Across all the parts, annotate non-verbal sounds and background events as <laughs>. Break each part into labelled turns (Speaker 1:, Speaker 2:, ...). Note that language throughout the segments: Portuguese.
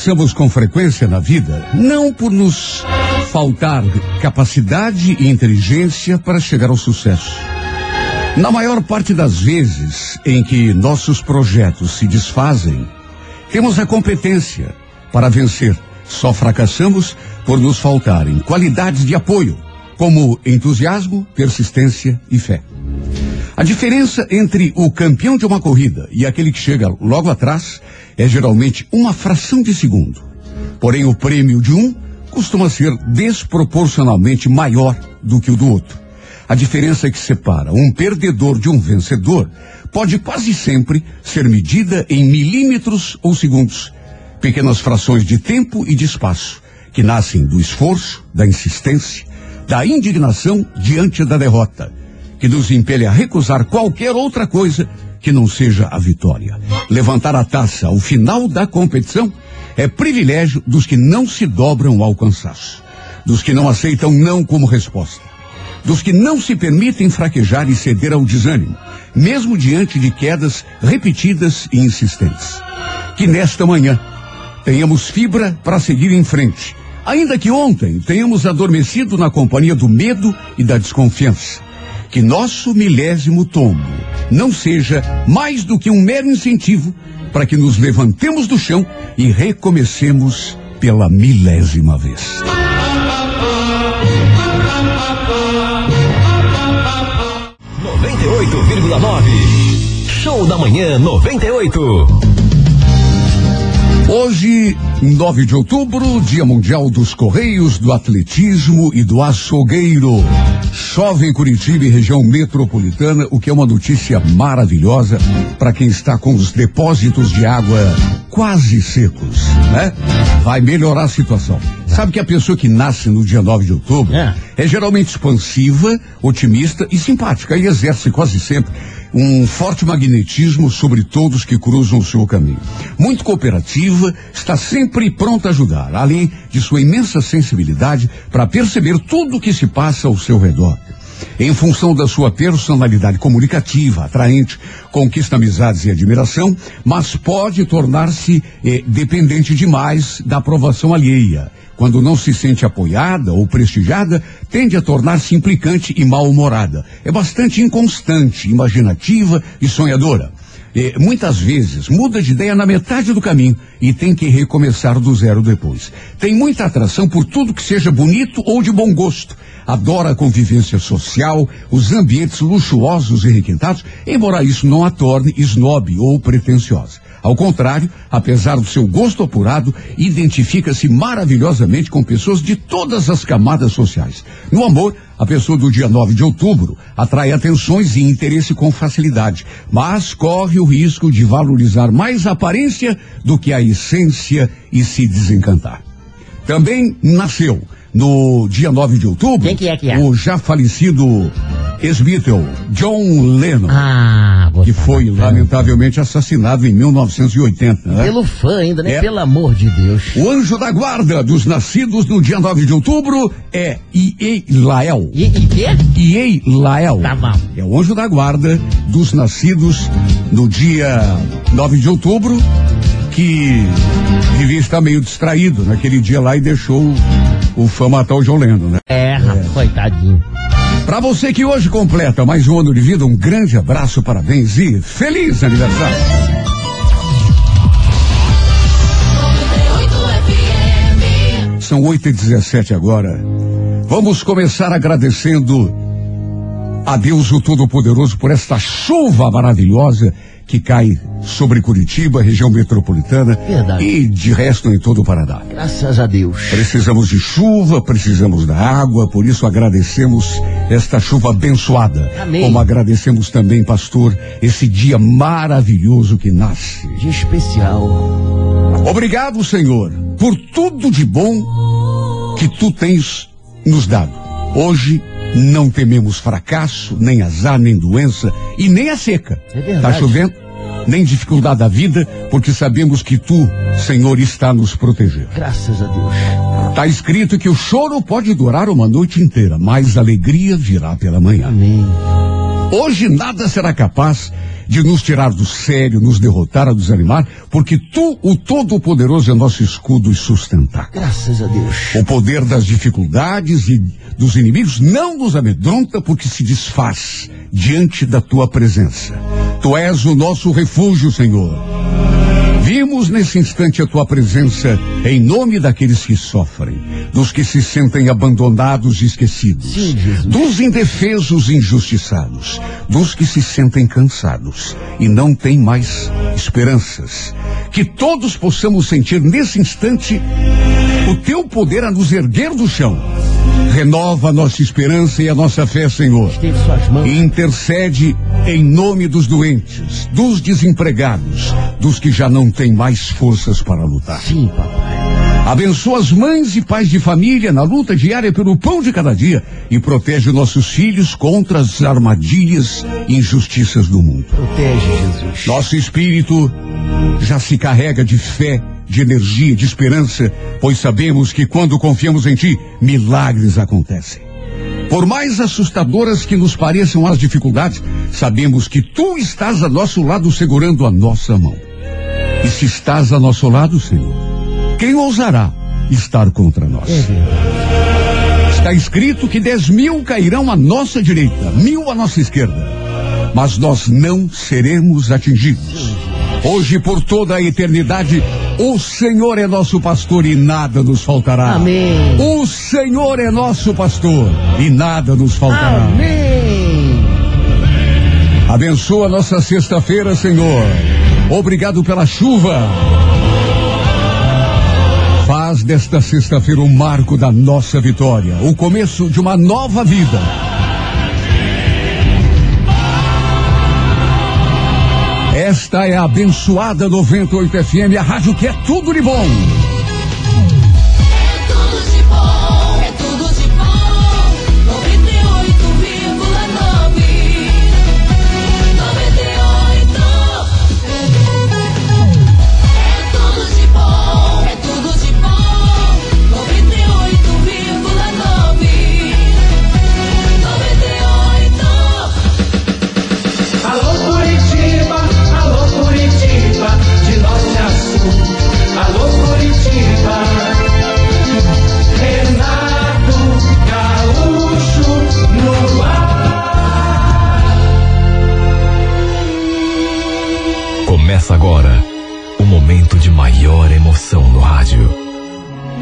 Speaker 1: fracassamos com frequência na vida, não por nos faltar capacidade e inteligência para chegar ao sucesso. Na maior parte das vezes em que nossos projetos se desfazem, temos a competência para vencer. Só fracassamos por nos faltarem qualidades de apoio, como entusiasmo, persistência e fé. A diferença entre o campeão de uma corrida e aquele que chega logo atrás é geralmente uma fração de segundo. Porém, o prêmio de um costuma ser desproporcionalmente maior do que o do outro. A diferença que separa um perdedor de um vencedor pode quase sempre ser medida em milímetros ou segundos, pequenas frações de tempo e de espaço, que nascem do esforço, da insistência, da indignação diante da derrota, que nos impele a recusar qualquer outra coisa que não seja a vitória. Levantar a taça ao final da competição é privilégio dos que não se dobram ao cansaço, dos que não aceitam não como resposta, dos que não se permitem fraquejar e ceder ao desânimo, mesmo diante de quedas repetidas e insistentes. Que nesta manhã tenhamos fibra para seguir em frente, ainda que ontem tenhamos adormecido na companhia do medo e da desconfiança que nosso milésimo tombo não seja mais do que um mero incentivo para que nos levantemos do chão e recomecemos pela milésima vez.
Speaker 2: Noventa e oito vírgula nove. Show da manhã 98.
Speaker 1: Hoje, 9 de outubro, Dia Mundial dos Correios, do Atletismo e do Açougueiro. Chove em Curitiba e região metropolitana, o que é uma notícia maravilhosa para quem está com os depósitos de água quase secos, né? Vai melhorar a situação. Sabe que a pessoa que nasce no dia 9 de outubro é, é geralmente expansiva, otimista e simpática e exerce quase sempre um forte magnetismo sobre todos que cruzam o seu caminho. Muito cooperativa, está sempre pronta a ajudar, além de sua imensa sensibilidade para perceber tudo o que se passa ao seu redor. Em função da sua personalidade comunicativa, atraente, conquista amizades e admiração, mas pode tornar-se eh, dependente demais da aprovação alheia quando não se sente apoiada ou prestigiada, tende a tornar-se implicante e mal-humorada. É bastante inconstante, imaginativa e sonhadora. Muitas vezes muda de ideia na metade do caminho e tem que recomeçar do zero depois. Tem muita atração por tudo que seja bonito ou de bom gosto. Adora a convivência social, os ambientes luxuosos e requintados, embora isso não a torne snob ou pretensiosa. Ao contrário, apesar do seu gosto apurado, identifica-se maravilhosamente com pessoas de todas as camadas sociais. No amor, a pessoa do dia 9 de outubro atrai atenções e interesse com facilidade, mas corre o risco de valorizar mais a aparência do que a essência e se desencantar. Também nasceu no dia 9 de outubro,
Speaker 3: Quem que é que é?
Speaker 1: o já falecido ex-Beatle John Lennon,
Speaker 3: Ah,
Speaker 1: que foi lamentavelmente assassinado em 1980. Né?
Speaker 3: Pelo fã ainda, né?
Speaker 1: É.
Speaker 3: Pelo amor de Deus.
Speaker 1: O anjo da guarda dos nascidos no dia 9 de outubro é Iei Lael.
Speaker 3: E, e quê?
Speaker 1: Iei Lael.
Speaker 3: Tá bom.
Speaker 1: É o anjo da guarda dos nascidos no dia 9 de outubro, que devia estar meio distraído naquele dia lá e deixou o, fã matar o John Lennon, né?
Speaker 3: É, rapaz, coitadinho.
Speaker 1: Pra você que hoje completa mais um ano de vida, um grande abraço, parabéns e feliz aniversário. São 8 e 17 agora. Vamos começar agradecendo a Deus o Todo-Poderoso por esta chuva maravilhosa que cai sobre Curitiba, região metropolitana
Speaker 3: Verdade.
Speaker 1: e de resto em todo o Paraná.
Speaker 3: Graças a Deus.
Speaker 1: Precisamos de chuva, precisamos da água, por isso agradecemos esta chuva abençoada.
Speaker 3: Amém.
Speaker 1: Como agradecemos também, pastor, esse dia maravilhoso que nasce.
Speaker 3: Dia especial.
Speaker 1: Obrigado, Senhor, por tudo de bom que tu tens nos dado. Hoje não tememos fracasso, nem azar, nem doença e nem a seca.
Speaker 3: É verdade.
Speaker 1: Tá chovendo? Nem dificuldade da vida, porque sabemos que tu, Senhor, está nos proteger.
Speaker 3: Graças a Deus.
Speaker 1: Está escrito que o choro pode durar uma noite inteira, mas a alegria virá pela manhã.
Speaker 3: Amém.
Speaker 1: Hoje nada será capaz de nos tirar do sério, nos derrotar, a desanimar, porque tu, o Todo-Poderoso, é nosso escudo e sustentar.
Speaker 3: Graças a Deus.
Speaker 1: O poder das dificuldades e dos inimigos não nos amedronta porque se desfaz diante da tua presença. Tu és o nosso refúgio, Senhor. Vimos nesse instante a tua presença em nome daqueles que sofrem, dos que se sentem abandonados e esquecidos,
Speaker 3: Sim,
Speaker 1: dos indefesos e injustiçados, dos que se sentem cansados e não têm mais esperanças. Que todos possamos sentir nesse instante o teu poder a nos erguer do chão. Renova a nossa esperança e a nossa fé, Senhor. E intercede em nome dos doentes, dos desempregados, dos que já não têm mais forças para lutar.
Speaker 3: Sim, papai.
Speaker 1: Abençoa as mães e pais de família na luta diária pelo pão de cada dia e protege nossos filhos contra as armadilhas e injustiças do mundo.
Speaker 3: Protege, Jesus.
Speaker 1: Nosso espírito já se carrega de fé, de energia, de esperança, pois sabemos que quando confiamos em Ti, milagres acontecem. Por mais assustadoras que nos pareçam as dificuldades, sabemos que Tu estás a nosso lado segurando a nossa mão. E se estás a nosso lado, Senhor, quem ousará estar contra nós? Está escrito que dez mil cairão à nossa direita, mil à nossa esquerda, mas nós não seremos atingidos. Hoje, por toda a eternidade, o Senhor é nosso pastor e nada nos faltará.
Speaker 3: Amém.
Speaker 1: O Senhor é nosso pastor e nada nos faltará.
Speaker 3: Amém.
Speaker 1: Abençoa nossa sexta-feira, Senhor. Obrigado pela chuva. Faz desta sexta-feira o marco da nossa vitória, o começo de uma nova vida. Esta é a abençoada 98 FM, a rádio que é tudo de bom.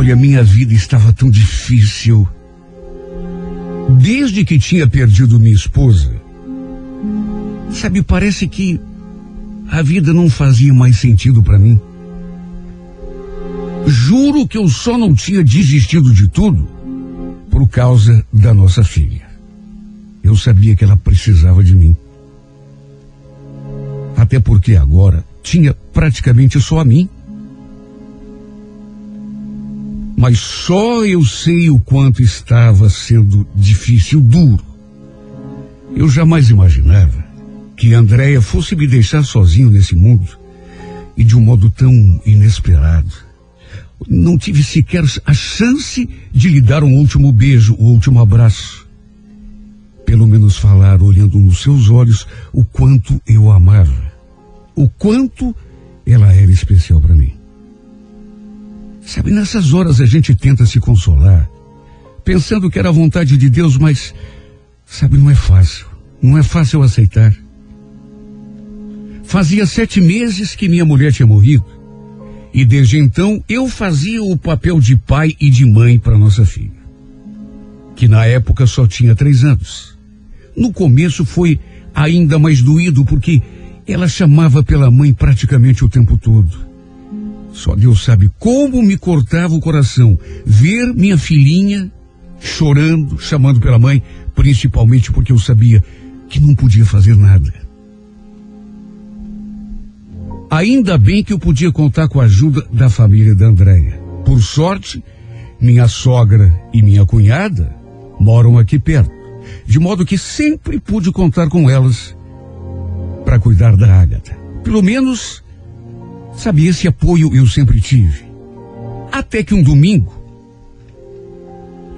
Speaker 1: Olha, minha vida estava tão difícil. Desde que tinha perdido minha esposa, sabe, parece que a vida não fazia mais sentido para mim. Juro que eu só não tinha desistido de tudo por causa da nossa filha. Eu sabia que ela precisava de mim. Até porque agora tinha praticamente só a mim. Mas só eu sei o quanto estava sendo difícil, duro. Eu jamais imaginava que Andréia fosse me deixar sozinho nesse mundo e de um modo tão inesperado. Não tive sequer a chance de lhe dar um último beijo, um último abraço. Pelo menos falar, olhando nos seus olhos, o quanto eu amava. O quanto ela era especial para mim. Sabe, nessas horas a gente tenta se consolar, pensando que era a vontade de Deus, mas, sabe, não é fácil. Não é fácil aceitar. Fazia sete meses que minha mulher tinha morrido. E desde então eu fazia o papel de pai e de mãe para nossa filha. Que na época só tinha três anos. No começo foi ainda mais doído porque ela chamava pela mãe praticamente o tempo todo. Só Deus sabe como me cortava o coração ver minha filhinha chorando, chamando pela mãe, principalmente porque eu sabia que não podia fazer nada. Ainda bem que eu podia contar com a ajuda da família da Andréia. Por sorte, minha sogra e minha cunhada moram aqui perto, de modo que sempre pude contar com elas para cuidar da Ágata. Pelo menos sabia esse apoio eu sempre tive. Até que um domingo,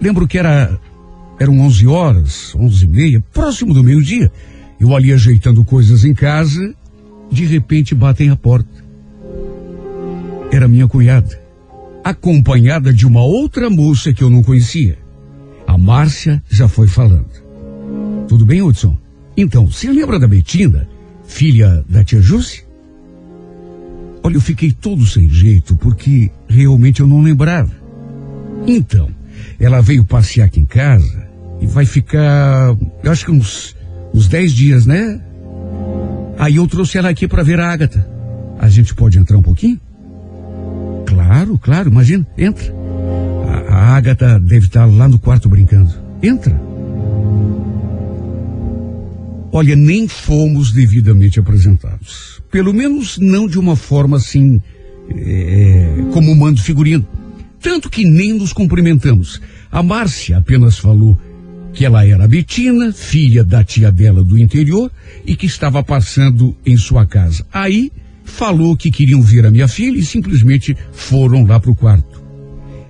Speaker 1: lembro que era eram 11 horas, 11 e meia, próximo do meio-dia, eu ali ajeitando coisas em casa, de repente batem a porta. Era minha cunhada, acompanhada de uma outra moça que eu não conhecia. A Márcia já foi falando. Tudo bem, Hudson? Então, você lembra da Betina, filha da tia Jússia? Olha, eu fiquei todo sem jeito porque realmente eu não lembrava. Então, ela veio passear aqui em casa e vai ficar, eu acho que uns, uns dez dias, né? Aí eu trouxe ela aqui para ver a Ágata. A gente pode entrar um pouquinho? Claro, claro, imagina, entra. A, a Ágata deve estar lá no quarto brincando. Entra. Olha, nem fomos devidamente apresentados. Pelo menos não de uma forma assim, é, como mando figurino. Tanto que nem nos cumprimentamos. A Márcia apenas falou que ela era Betina, filha da tia dela do interior e que estava passando em sua casa. Aí falou que queriam ver a minha filha e simplesmente foram lá para o quarto.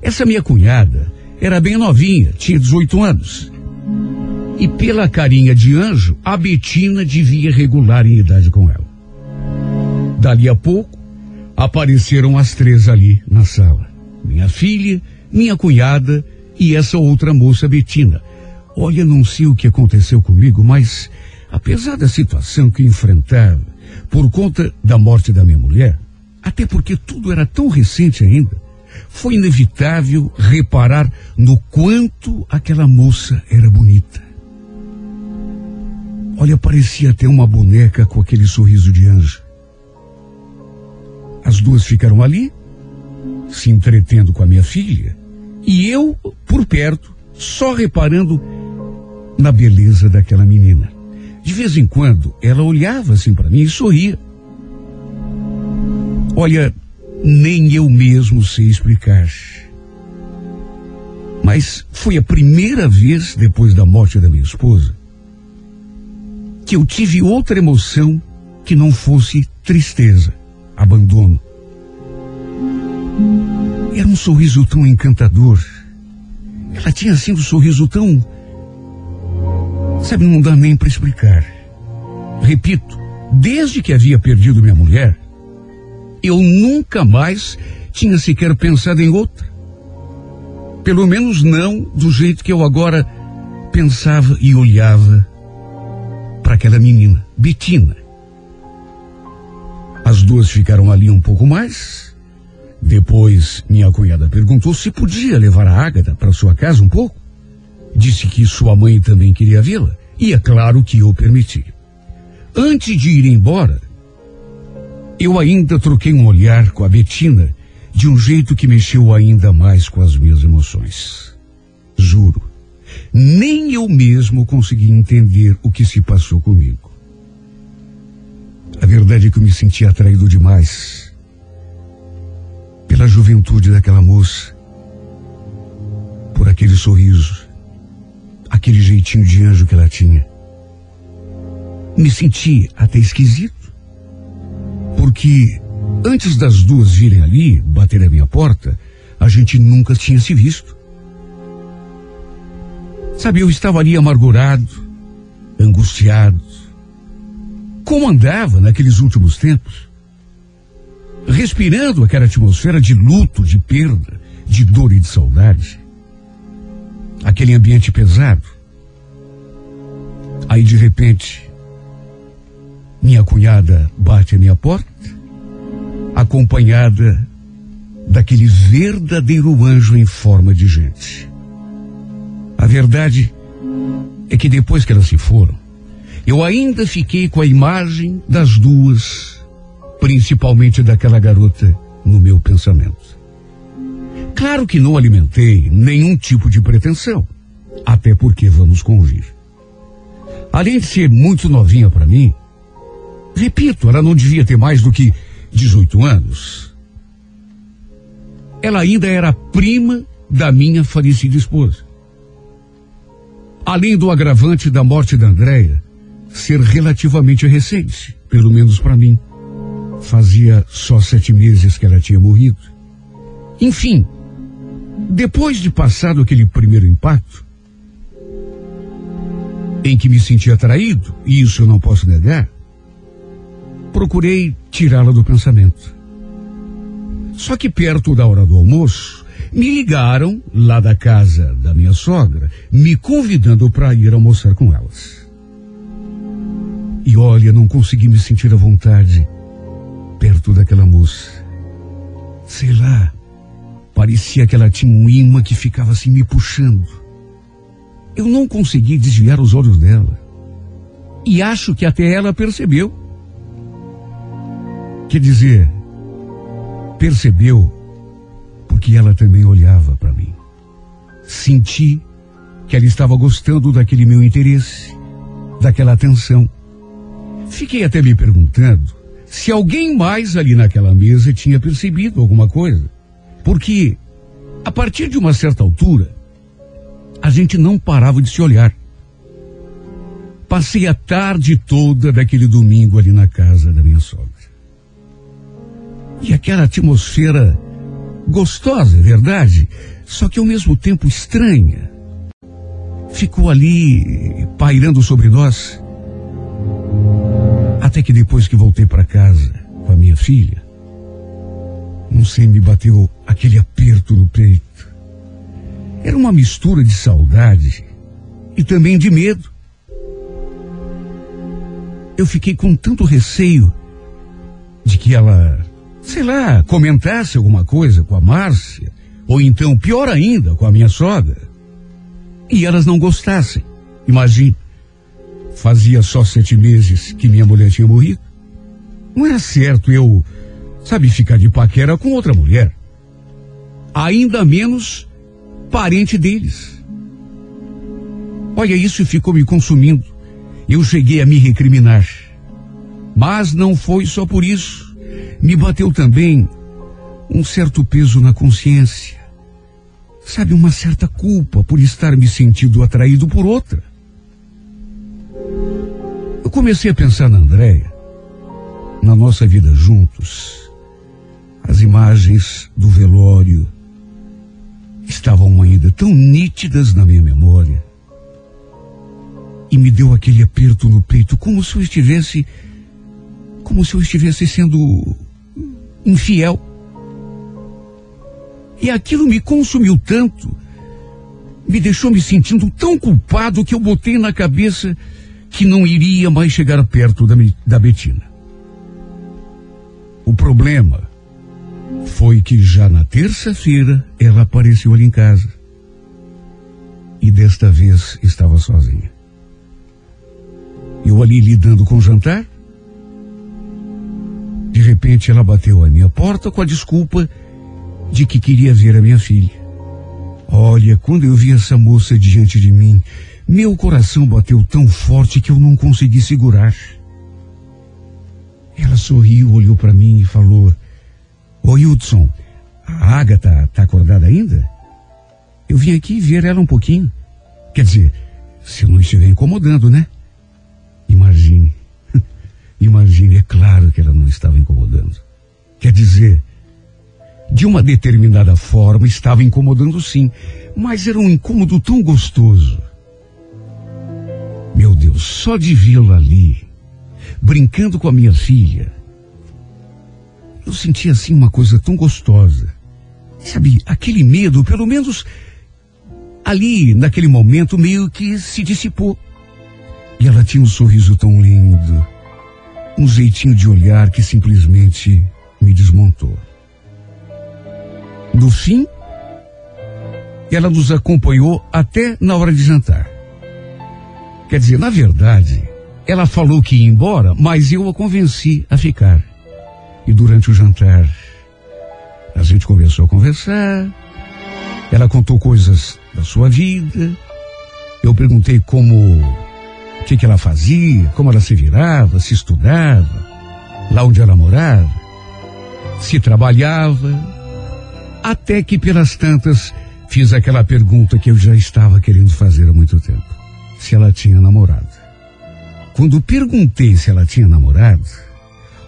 Speaker 1: Essa minha cunhada era bem novinha, tinha 18 anos. E pela carinha de anjo, a Betina devia regular em idade com ela. Dali a pouco, apareceram as três ali na sala. Minha filha, minha cunhada e essa outra moça Betina Olha, não sei o que aconteceu comigo, mas apesar da situação que enfrentava por conta da morte da minha mulher, até porque tudo era tão recente ainda, foi inevitável reparar no quanto aquela moça era bonita. Olha, parecia até uma boneca com aquele sorriso de anjo. As duas ficaram ali, se entretendo com a minha filha, e eu, por perto, só reparando na beleza daquela menina. De vez em quando, ela olhava assim para mim e sorria. Olha, nem eu mesmo sei explicar. Mas foi a primeira vez depois da morte da minha esposa que eu tive outra emoção que não fosse tristeza, abandono. Era um sorriso tão encantador. Ela tinha assim um sorriso tão Sabe, não dá nem para explicar. Repito, desde que havia perdido minha mulher, eu nunca mais tinha sequer pensado em outra. Pelo menos não do jeito que eu agora pensava e olhava para aquela menina, Betina. As duas ficaram ali um pouco mais. Depois, minha cunhada perguntou se podia levar a Ágata para sua casa um pouco. Disse que sua mãe também queria vê-la, e é claro que eu permiti. Antes de ir embora, eu ainda troquei um olhar com a Betina de um jeito que mexeu ainda mais com as minhas emoções. Juro, nem eu mesmo consegui entender o que se passou comigo. A verdade é que eu me senti atraído demais pela juventude daquela moça, por aquele sorriso, aquele jeitinho de anjo que ela tinha. Me senti até esquisito, porque antes das duas virem ali bater a minha porta, a gente nunca tinha se visto. Sabe, eu estava ali amargurado, angustiado. Como andava naqueles últimos tempos? Respirando aquela atmosfera de luto, de perda, de dor e de saudade aquele ambiente pesado. Aí de repente, minha cunhada bate a minha porta, acompanhada daquele verdadeiro anjo em forma de gente. A verdade é que depois que elas se foram, eu ainda fiquei com a imagem das duas, principalmente daquela garota, no meu pensamento. Claro que não alimentei nenhum tipo de pretensão, até porque vamos convir. Além de ser muito novinha para mim, repito, ela não devia ter mais do que 18 anos, ela ainda era prima da minha falecida esposa. Além do agravante da morte da Andréia ser relativamente recente, pelo menos para mim. Fazia só sete meses que ela tinha morrido. Enfim, depois de passado aquele primeiro impacto, em que me senti atraído, e isso eu não posso negar, procurei tirá-la do pensamento. Só que perto da hora do almoço, me ligaram lá da casa da minha sogra, me convidando para ir almoçar com elas. E olha, não consegui me sentir à vontade perto daquela moça. Sei lá, parecia que ela tinha um imã que ficava assim me puxando. Eu não consegui desviar os olhos dela. E acho que até ela percebeu. Quer dizer, percebeu porque ela também olhava para mim. Senti que ela estava gostando daquele meu interesse, daquela atenção. Fiquei até me perguntando se alguém mais ali naquela mesa tinha percebido alguma coisa. Porque, a partir de uma certa altura, a gente não parava de se olhar. Passei a tarde toda daquele domingo ali na casa da minha sogra. E aquela atmosfera gostosa, é verdade, só que ao mesmo tempo estranha. Ficou ali pairando sobre nós até que depois que voltei para casa com a minha filha, não sei, me bateu aquele aperto no peito. Era uma mistura de saudade e também de medo. Eu fiquei com tanto receio de que ela, sei lá, comentasse alguma coisa com a Márcia, ou então, pior ainda, com a minha sogra, e elas não gostassem. Imagine. Fazia só sete meses que minha mulher tinha morrido. Não era certo eu, sabe, ficar de paquera com outra mulher. Ainda menos parente deles. Olha, isso ficou me consumindo. Eu cheguei a me recriminar. Mas não foi só por isso. Me bateu também um certo peso na consciência. Sabe, uma certa culpa por estar me sentindo atraído por outra. Eu comecei a pensar na Andréia, na nossa vida juntos. As imagens do velório estavam ainda tão nítidas na minha memória. E me deu aquele aperto no peito, como se eu estivesse. Como se eu estivesse sendo infiel. E aquilo me consumiu tanto, me deixou me sentindo tão culpado que eu botei na cabeça que não iria mais chegar perto da, da Betina. O problema foi que já na terça-feira ela apareceu ali em casa. E desta vez estava sozinha. Eu ali lidando com o jantar. De repente ela bateu à minha porta com a desculpa de que queria ver a minha filha. Olha, quando eu vi essa moça diante de mim, meu coração bateu tão forte que eu não consegui segurar. Ela sorriu, olhou para mim e falou: Oi, Hudson, a Agatha tá acordada ainda? Eu vim aqui ver ela um pouquinho. Quer dizer, se eu não estiver incomodando, né? Imagine. Imagine, é claro que ela não estava incomodando. Quer dizer, de uma determinada forma estava incomodando sim, mas era um incômodo tão gostoso meu Deus, só de vê-la ali, brincando com a minha filha, eu senti assim uma coisa tão gostosa. Sabe, aquele medo, pelo menos ali, naquele momento, meio que se dissipou. E ela tinha um sorriso tão lindo, um jeitinho de olhar que simplesmente me desmontou. No fim, ela nos acompanhou até na hora de jantar. Quer dizer, na verdade, ela falou que ia embora, mas eu a convenci a ficar. E durante o jantar, a gente começou a conversar. Ela contou coisas da sua vida. Eu perguntei como, o que, que ela fazia, como ela se virava, se estudava, lá onde ela morava. se trabalhava, até que pelas tantas fiz aquela pergunta que eu já estava querendo fazer há muito tempo: se ela tinha namorado. Quando perguntei se ela tinha namorado,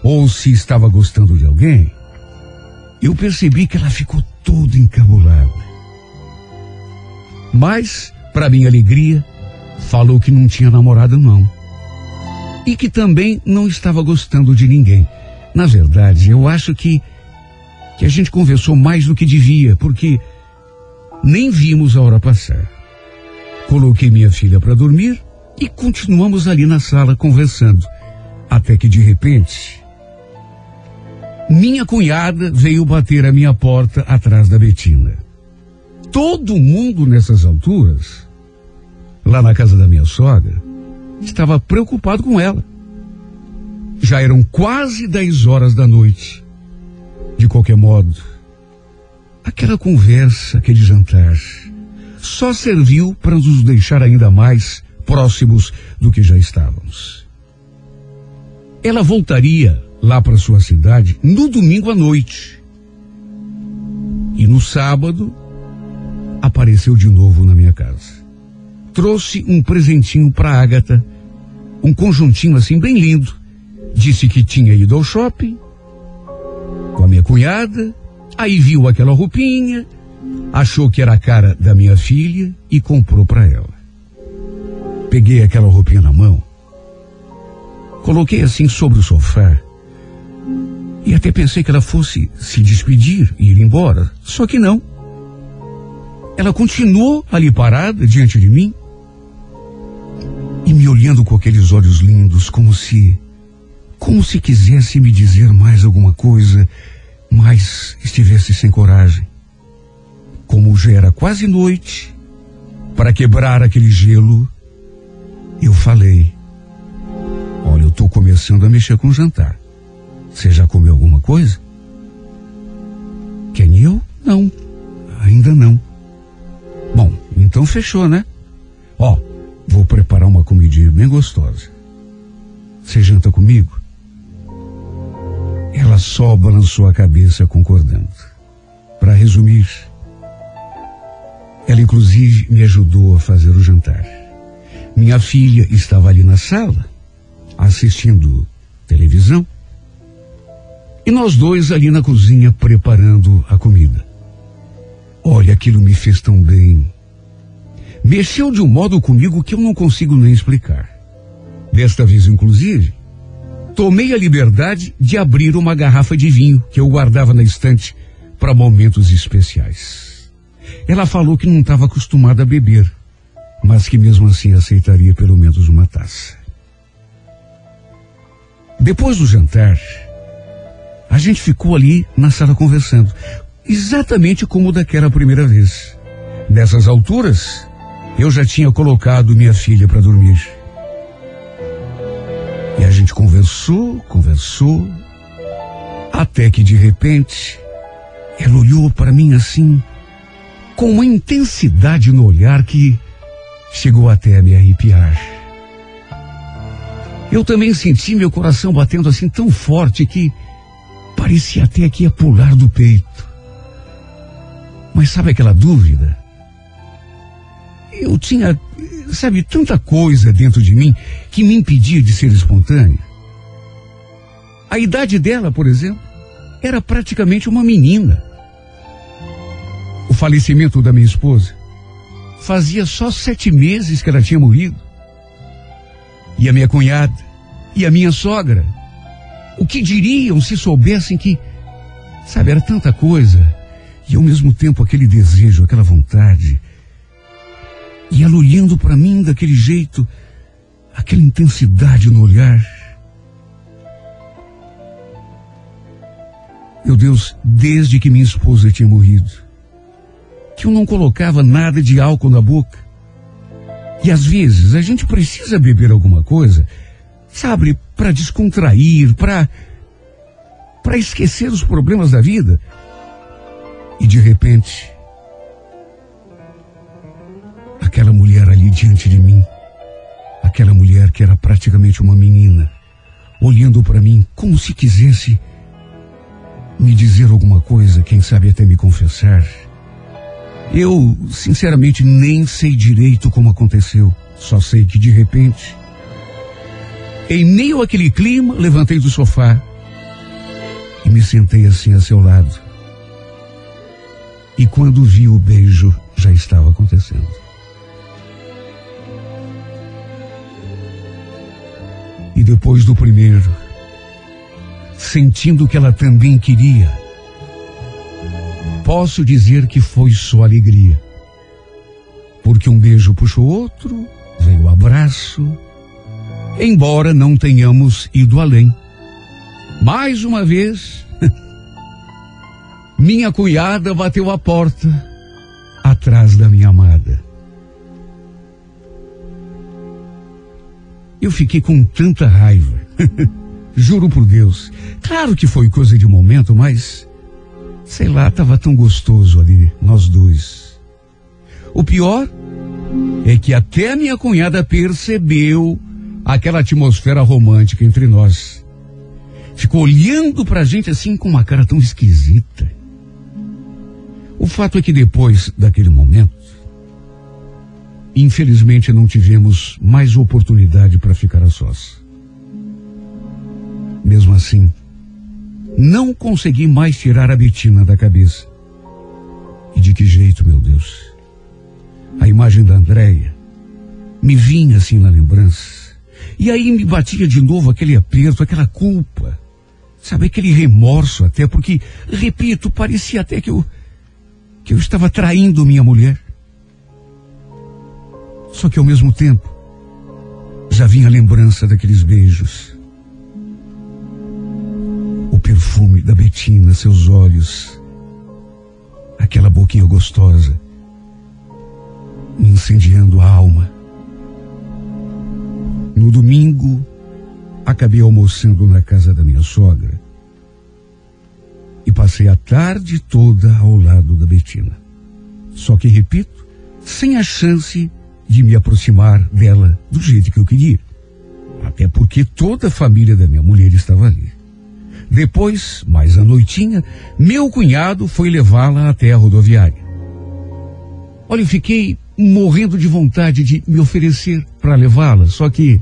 Speaker 1: ou se estava gostando de alguém, eu percebi que ela ficou toda encabulada. Mas, para minha alegria, falou que não tinha namorado não. E que também não estava gostando de ninguém. Na verdade, eu acho que que a gente conversou mais do que devia, porque nem vimos a hora passar. Coloquei minha filha para dormir e continuamos ali na sala conversando, até que de repente minha cunhada veio bater a minha porta atrás da Betina. Todo mundo nessas alturas, lá na casa da minha sogra, estava preocupado com ela. Já eram quase 10 horas da noite. De qualquer modo, aquela conversa, aquele jantar, só serviu para nos deixar ainda mais próximos do que já estávamos. Ela voltaria lá para sua cidade no domingo à noite. E no sábado, apareceu de novo na minha casa. Trouxe um presentinho para Agatha, um conjuntinho assim bem lindo. Disse que tinha ido ao shopping com a minha cunhada, aí viu aquela roupinha, achou que era a cara da minha filha e comprou para ela. Peguei aquela roupinha na mão, coloquei assim sobre o sofá e até pensei que ela fosse se despedir e ir embora, só que não. Ela continuou ali parada diante de mim e me olhando com aqueles olhos lindos, como se como se quisesse me dizer mais alguma coisa, mas estivesse sem coragem. Como já era quase noite, para quebrar aquele gelo, eu falei: Olha, eu estou começando a mexer com o jantar. Você já comeu alguma coisa? Quem eu? Não, ainda não. Bom, então fechou, né? Ó, vou preparar uma comidinha bem gostosa. Você janta comigo? Ela só balançou a cabeça concordando. Para resumir, ela inclusive me ajudou a fazer o jantar. Minha filha estava ali na sala, assistindo televisão, e nós dois ali na cozinha preparando a comida. Olha, aquilo me fez tão bem. Mexeu de um modo comigo que eu não consigo nem explicar. Desta vez, inclusive, tomei a liberdade de abrir uma garrafa de vinho que eu guardava na estante para momentos especiais. Ela falou que não estava acostumada a beber, mas que mesmo assim aceitaria pelo menos uma taça. Depois do jantar, a gente ficou ali na sala conversando, exatamente como daquela primeira vez. Nessas alturas, eu já tinha colocado minha filha para dormir. E a gente conversou, conversou, até que de repente ela olhou para mim assim, com uma intensidade no olhar que chegou até a me arrepiar. Eu também senti meu coração batendo assim tão forte que parecia até que ia pular do peito. Mas sabe aquela dúvida? Eu tinha sabe, tanta coisa dentro de mim que me impedia de ser espontâneo. A idade dela, por exemplo, era praticamente uma menina. O falecimento da minha esposa fazia só sete meses que ela tinha morrido. E a minha cunhada e a minha sogra, o que diriam se soubessem que, sabe, era tanta coisa e ao mesmo tempo aquele desejo, aquela vontade e ela olhando para mim daquele jeito, aquela intensidade no olhar. Meu Deus, desde que minha esposa tinha morrido, que eu não colocava nada de álcool na boca. E às vezes a gente precisa beber alguma coisa, sabe, para descontrair, para para esquecer os problemas da vida. E de repente, aquela mulher ali diante de mim, aquela mulher que era praticamente uma menina, olhando para mim como se quisesse me dizer alguma coisa, quem sabe até me confessar. Eu, sinceramente, nem sei direito como aconteceu. Só sei que de repente, em meio àquele clima, levantei do sofá e me sentei assim a seu lado. E quando vi o beijo, já estava acontecendo. Depois do primeiro, sentindo que ela também queria, posso dizer que foi só alegria. Porque um beijo puxou outro, veio o abraço, embora não tenhamos ido além. Mais uma vez, <laughs> minha cunhada bateu a porta atrás da minha amada. Eu fiquei com tanta raiva. <laughs> Juro por Deus. Claro que foi coisa de momento, mas sei lá, estava tão gostoso ali, nós dois. O pior é que até a minha cunhada percebeu aquela atmosfera romântica entre nós. Ficou olhando pra gente assim com uma cara tão esquisita. O fato é que depois daquele momento, infelizmente não tivemos mais oportunidade para ficar a sós. Mesmo assim, não consegui mais tirar a Betina da cabeça. E de que jeito, meu Deus? A imagem da Andréia me vinha assim na lembrança. E aí me batia de novo aquele aperto, aquela culpa. Sabe, aquele remorso até, porque, repito, parecia até que eu, que eu estava traindo minha mulher. Só que ao mesmo tempo, já vinha a lembrança daqueles beijos o perfume da Betina, seus olhos, aquela boquinha gostosa, incendiando a alma. No domingo, acabei almoçando na casa da minha sogra e passei a tarde toda ao lado da Betina. Só que, repito, sem a chance de me aproximar dela do jeito que eu queria. Até porque toda a família da minha mulher estava ali. Depois, mais à noitinha, meu cunhado foi levá-la até a rodoviária. Olha, eu fiquei morrendo de vontade de me oferecer para levá-la, só que.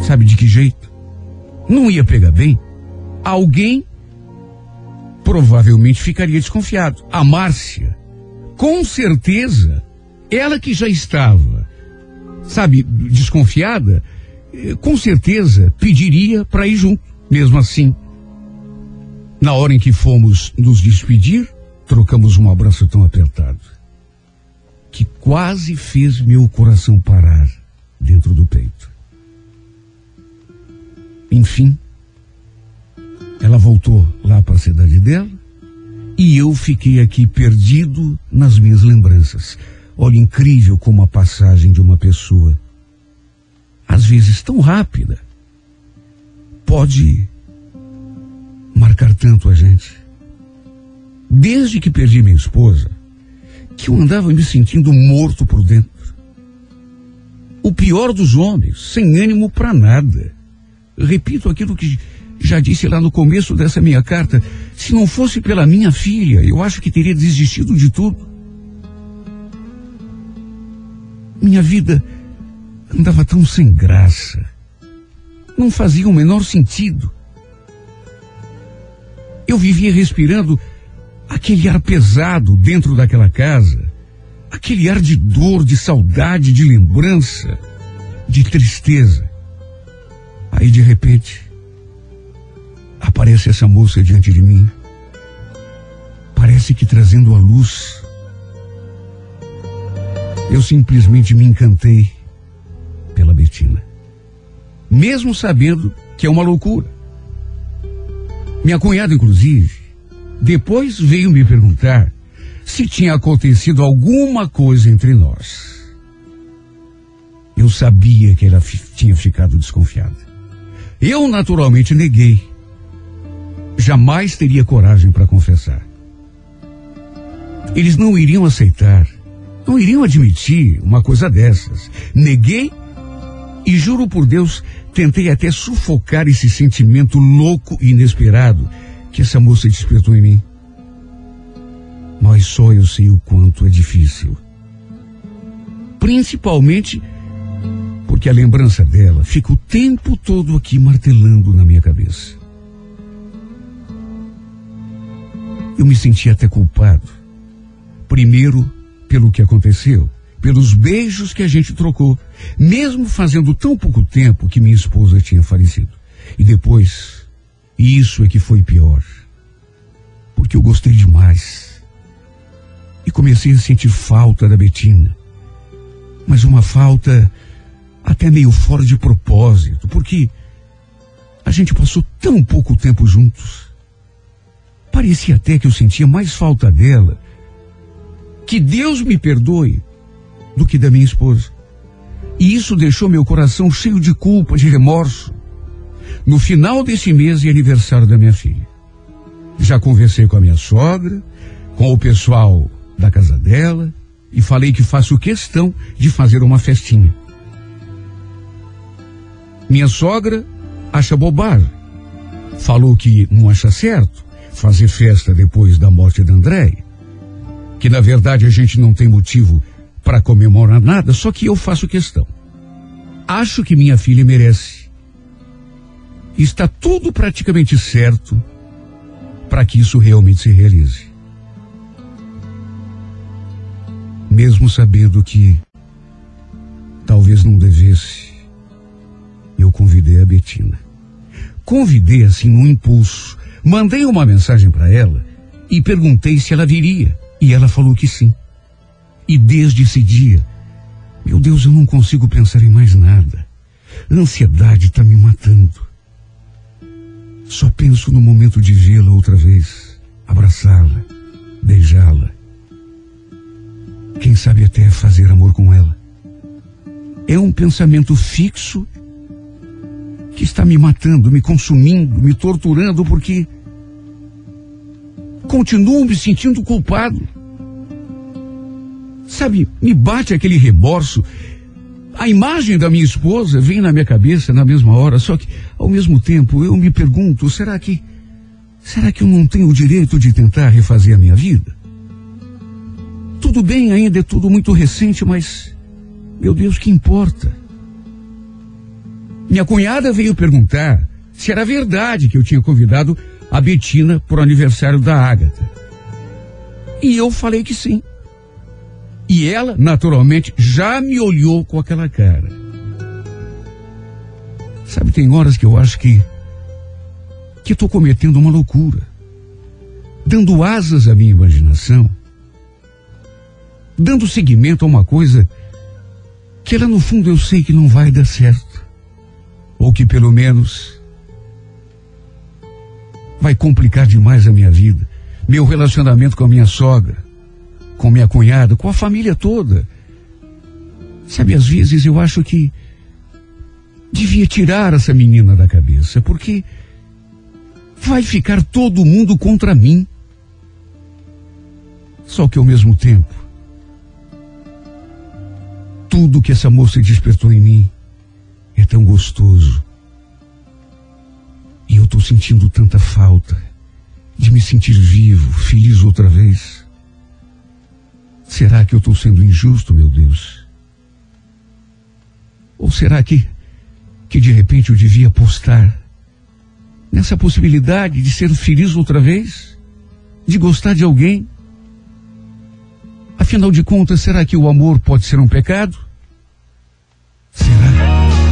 Speaker 1: Sabe de que jeito? Não ia pegar bem. Alguém provavelmente ficaria desconfiado. A Márcia, com certeza, ela que já estava, sabe, desconfiada, com certeza pediria para ir junto. Mesmo assim, na hora em que fomos nos despedir, trocamos um abraço tão apertado que quase fez meu coração parar dentro do peito. Enfim, ela voltou lá para a cidade dela e eu fiquei aqui perdido nas minhas lembranças. Olha, incrível como a passagem de uma pessoa, às vezes tão rápida, pode marcar tanto a gente. Desde que perdi minha esposa, que eu andava me sentindo morto por dentro. O pior dos homens, sem ânimo para nada. Repito aquilo que já disse lá no começo dessa minha carta. Se não fosse pela minha filha, eu acho que teria desistido de tudo. Minha vida andava tão sem graça não fazia o menor sentido. Eu vivia respirando aquele ar pesado dentro daquela casa, aquele ar de dor, de saudade, de lembrança, de tristeza. Aí de repente aparece essa moça diante de mim. Parece que trazendo a luz. Eu simplesmente me encantei pela Betina mesmo sabendo que é uma loucura. Minha cunhada, inclusive, depois veio me perguntar se tinha acontecido alguma coisa entre nós. Eu sabia que ela tinha ficado desconfiada. Eu naturalmente neguei. Jamais teria coragem para confessar. Eles não iriam aceitar, não iriam admitir uma coisa dessas. Neguei E juro por Deus, tentei até sufocar esse sentimento louco e inesperado que essa moça despertou em mim. Mas só eu sei o quanto é difícil. Principalmente porque a lembrança dela fica o tempo todo aqui martelando na minha cabeça. Eu me senti até culpado. Primeiro, pelo que aconteceu, pelos beijos que a gente trocou, mesmo fazendo tão pouco tempo que minha esposa tinha falecido. E depois, isso é que foi pior. Porque eu gostei demais. E comecei a sentir falta da Betina. Mas uma falta até meio fora de propósito, porque a gente passou tão pouco tempo juntos. Parecia até que eu sentia mais falta dela. Que Deus me perdoe do que da minha esposa. E isso deixou meu coração cheio de culpa, de remorso. No final desse mês é aniversário da minha filha. Já conversei com a minha sogra, com o pessoal da casa dela e falei que faço questão de fazer uma festinha. Minha sogra acha bobagem. Falou que não acha certo fazer festa depois da morte da André. Que na verdade a gente não tem motivo para comemorar nada, só que eu faço questão. Acho que minha filha merece. Está tudo praticamente certo para que isso realmente se realize. Mesmo sabendo que talvez não devesse, eu convidei a Betina. Convidei assim num impulso. Mandei uma mensagem para ela e perguntei se ela viria. E ela falou que sim. E desde esse dia, meu Deus, eu não consigo pensar em mais nada. A ansiedade está me matando. Só penso no momento de vê-la outra vez, abraçá-la, beijá-la. Quem sabe até fazer amor com ela. É um pensamento fixo que está me matando, me consumindo, me torturando, porque continuo me sentindo culpado. Sabe, me bate aquele remorso. A imagem da minha esposa vem na minha cabeça na mesma hora, só que, ao mesmo tempo, eu me pergunto: será que. Será que eu não tenho o direito de tentar refazer a minha vida? Tudo bem, ainda é tudo muito recente, mas. Meu Deus, que importa? Minha cunhada veio perguntar se era verdade que eu tinha convidado a Betina para o aniversário da Ágata. E eu falei que sim. E ela, naturalmente, já me olhou com aquela cara. Sabe, tem horas que eu acho que que estou cometendo uma loucura, dando asas à minha imaginação, dando seguimento a uma coisa que ela no fundo eu sei que não vai dar certo, ou que pelo menos vai complicar demais a minha vida, meu relacionamento com a minha sogra, com minha cunhada, com a família toda. Sabe, às vezes eu acho que devia tirar essa menina da cabeça, porque vai ficar todo mundo contra mim. Só que ao mesmo tempo, tudo que essa moça despertou em mim é tão gostoso. E eu estou sentindo tanta falta de me sentir vivo, feliz outra vez. Será que eu estou sendo injusto, meu Deus? Ou será que, que de repente eu devia apostar nessa possibilidade de ser feliz outra vez? De gostar de alguém? Afinal de contas, será que o amor pode ser um pecado? Será?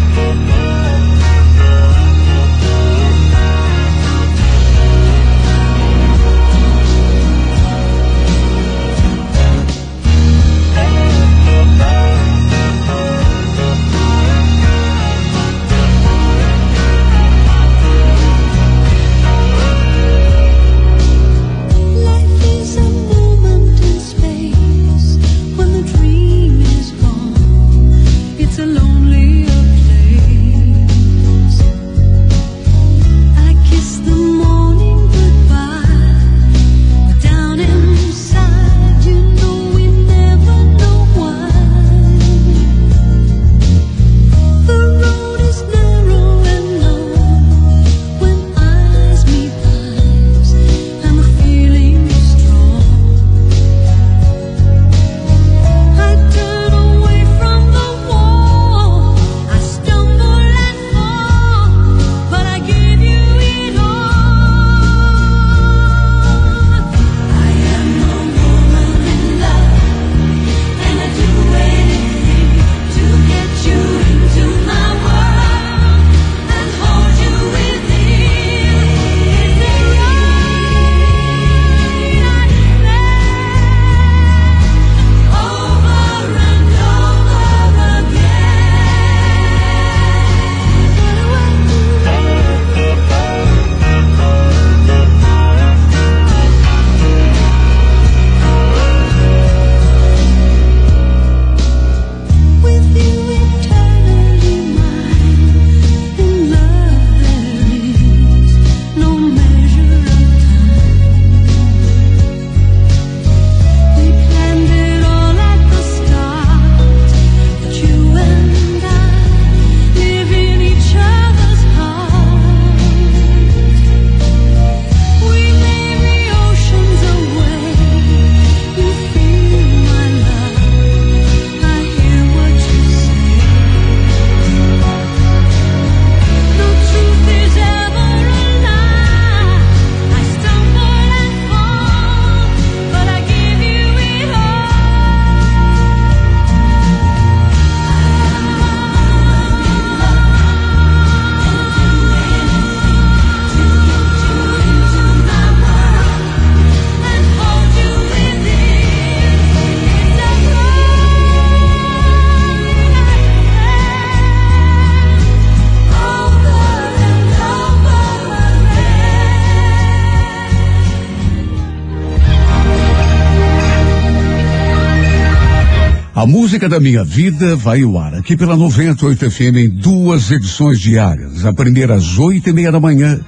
Speaker 4: A
Speaker 1: música da minha vida vai ao ar aqui pela 98 FM em duas edições diárias. A primeira às oito e meia da manhã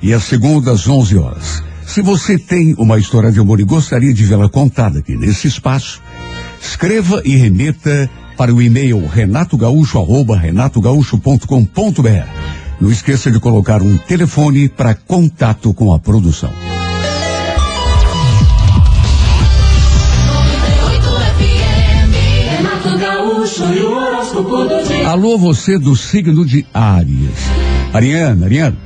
Speaker 1: e a segunda às 11 horas. Se você tem uma história de amor e gostaria de vê-la contada aqui nesse espaço, escreva e remeta para o e-mail renatogaúcho arroba renatogaúcho.com.br. Não esqueça de colocar um telefone para contato com a produção. Alô, você do signo de Áries. Ariana, Ariana,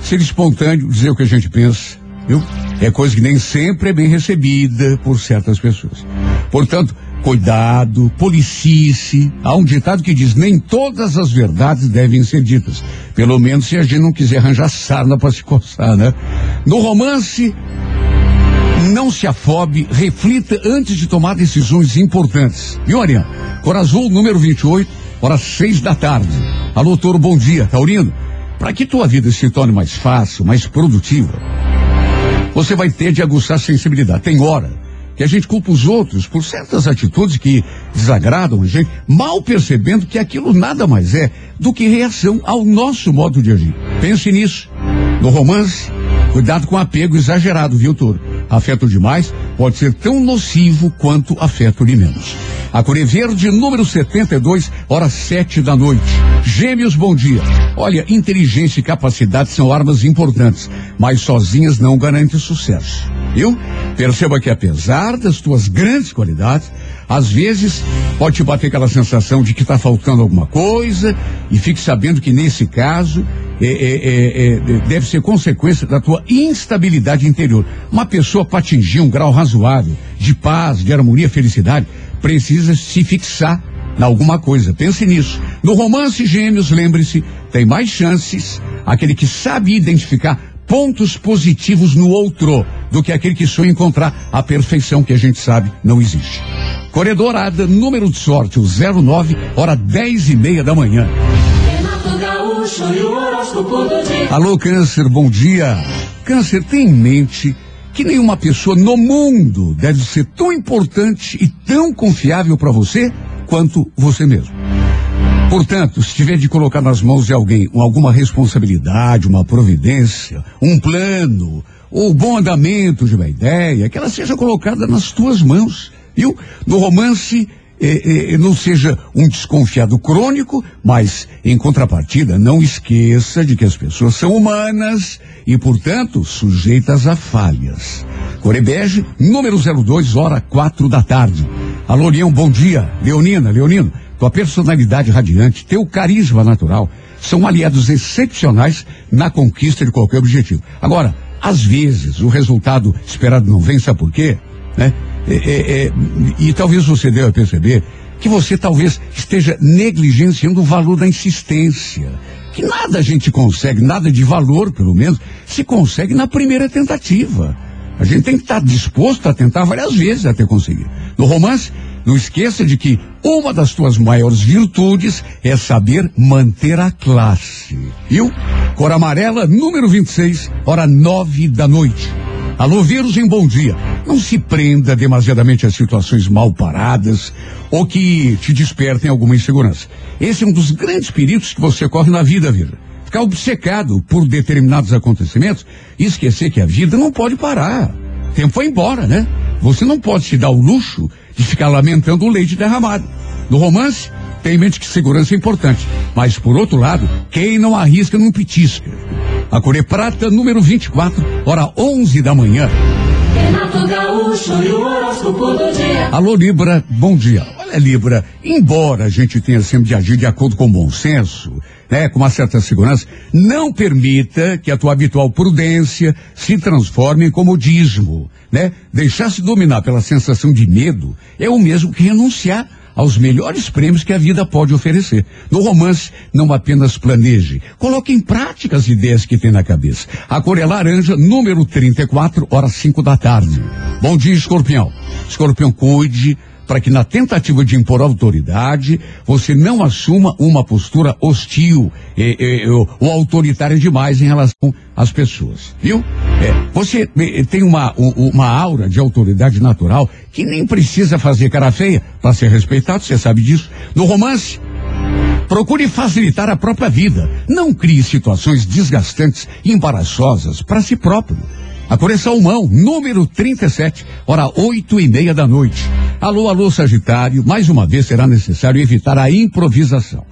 Speaker 1: ser espontâneo, dizer o que a gente pensa, viu? É coisa que nem sempre é bem recebida por certas pessoas. Portanto, cuidado, policice. Há um ditado que diz: nem todas as verdades devem ser ditas. Pelo menos se a gente não quiser arranjar sarna para se coçar, né? No romance, não se afobe, reflita antes de tomar decisões importantes. Viu, Ariana? Cor Azul, número 28, horas seis da tarde. Alô, Toro, bom dia. Taurino, para que tua vida se torne mais fácil, mais produtiva, você vai ter de aguçar sensibilidade. Tem hora que a gente culpa os outros por certas atitudes que desagradam a gente, mal percebendo que aquilo nada mais é do que reação ao nosso modo de agir. Pense nisso. No romance, cuidado com apego exagerado, viu, Toro? Afeto demais pode ser tão nocivo quanto afeto de menos. A Cor é Verde, número 72, horas sete da noite. Gêmeos, bom dia. Olha, inteligência e capacidade são armas importantes, mas sozinhas não garantem sucesso. Viu? Perceba que apesar das tuas grandes qualidades, às vezes pode te bater aquela sensação de que está faltando alguma coisa e fique sabendo que nesse caso é, é, é, é, deve ser consequência da tua instabilidade interior. Uma pessoa para atingir um grau razoável de paz, de harmonia, felicidade, precisa se fixar em alguma coisa. Pense nisso. No romance Gêmeos, lembre-se, tem mais chances aquele que sabe identificar pontos positivos no outro do que aquele que sonha encontrar a perfeição que a gente sabe não existe. Corredorada, número de sorte, o 09, hora 10 e meia da manhã. Alô, Câncer, bom dia. Câncer, tem em mente que nenhuma pessoa no mundo deve ser tão importante e tão confiável para você quanto você mesmo. Portanto, se tiver de colocar nas mãos de alguém alguma responsabilidade, uma providência, um plano, ou bom andamento de uma ideia, que ela seja colocada nas tuas mãos. Viu? No romance, eh, eh, não seja um desconfiado crônico, mas, em contrapartida, não esqueça de que as pessoas são humanas e, portanto, sujeitas a falhas. Corebege, número 02, hora quatro da tarde. Alô, Leão, bom dia. Leonina, Leonino, tua personalidade radiante, teu carisma natural, são aliados excepcionais na conquista de qualquer objetivo. Agora, às vezes, o resultado esperado não vem, sabe por quê? Né? É, é, é, e talvez você deva perceber que você talvez esteja negligenciando o valor da insistência. Que nada a gente consegue, nada de valor, pelo menos, se consegue na primeira tentativa. A gente tem que estar disposto a tentar várias vezes até conseguir. No romance, não esqueça de que uma das tuas maiores virtudes é saber manter a classe. Viu? Cor amarela, número 26, hora nove da noite. Alô, Virgem, bom dia. Não se prenda demasiadamente a situações mal paradas ou que te despertem alguma insegurança. Esse é um dos grandes perigos que você corre na vida, Virgem. Ficar obcecado por determinados acontecimentos e esquecer que a vida não pode parar. O tempo foi embora, né? Você não pode se dar o luxo de ficar lamentando o leite derramado. No romance, tem em mente que segurança é importante. Mas, por outro lado, quem não arrisca não petisca. A Corê Prata, número 24, hora 11 da manhã.
Speaker 5: Gaúcho.
Speaker 1: Alô, Libra, bom dia. Olha, Libra, embora a gente tenha sempre de agir de acordo com o bom senso, né, com uma certa segurança, não permita que a tua habitual prudência se transforme em comodismo, né? Deixar-se dominar pela sensação de medo é o mesmo que renunciar aos melhores prêmios que a vida pode oferecer. No romance, não apenas planeje, coloque em prática as ideias que tem na cabeça. A cor é laranja, número 34, horas 5 da tarde. Bom dia, escorpião. Escorpião, cuide para que na tentativa de impor autoridade, você não assuma uma postura hostil eh, eh, ou, ou autoritária demais em relação às pessoas, viu? É, você eh, tem uma, uma aura de autoridade natural que nem precisa fazer cara feia para ser respeitado, você sabe disso. No romance, Procure facilitar a própria vida. Não crie situações desgastantes e embaraçosas para si próprio. A cor é salmão, número 37, hora oito e meia da noite. Alô, alô, Sagitário. Mais uma vez será necessário evitar a improvisação.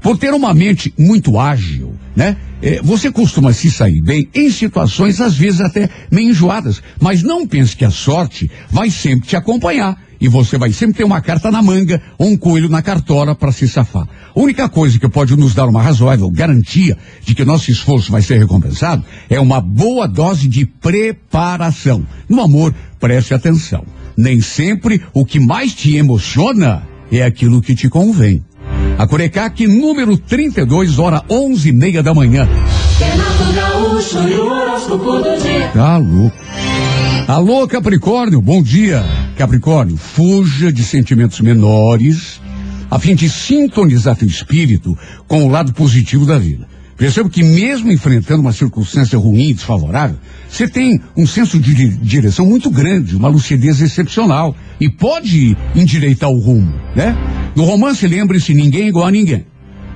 Speaker 1: Por ter uma mente muito ágil, né? eh, você costuma se sair bem em situações, às vezes até meio enjoadas. Mas não pense que a sorte vai sempre te acompanhar. E você vai sempre ter uma carta na manga ou um coelho na cartola para se safar. A única coisa que pode nos dar uma razoável garantia de que nosso esforço vai ser recompensado é uma boa dose de preparação. No amor, preste atenção. Nem sempre o que mais te emociona é aquilo que te convém. A Corecac, número 32, hora onze e meia da manhã.
Speaker 5: Renato Gaúcho e o horóscopo do dia.
Speaker 1: Tá louco. Alô, Capricórnio, bom dia. Capricórnio, fuja de sentimentos menores a fim de sintonizar teu espírito com o lado positivo da vida. Perceba que mesmo enfrentando uma circunstância ruim e desfavorável, você tem um senso de di- direção muito grande, uma lucidez excepcional e pode endireitar o rumo, né? No romance, lembre-se, ninguém é igual a ninguém.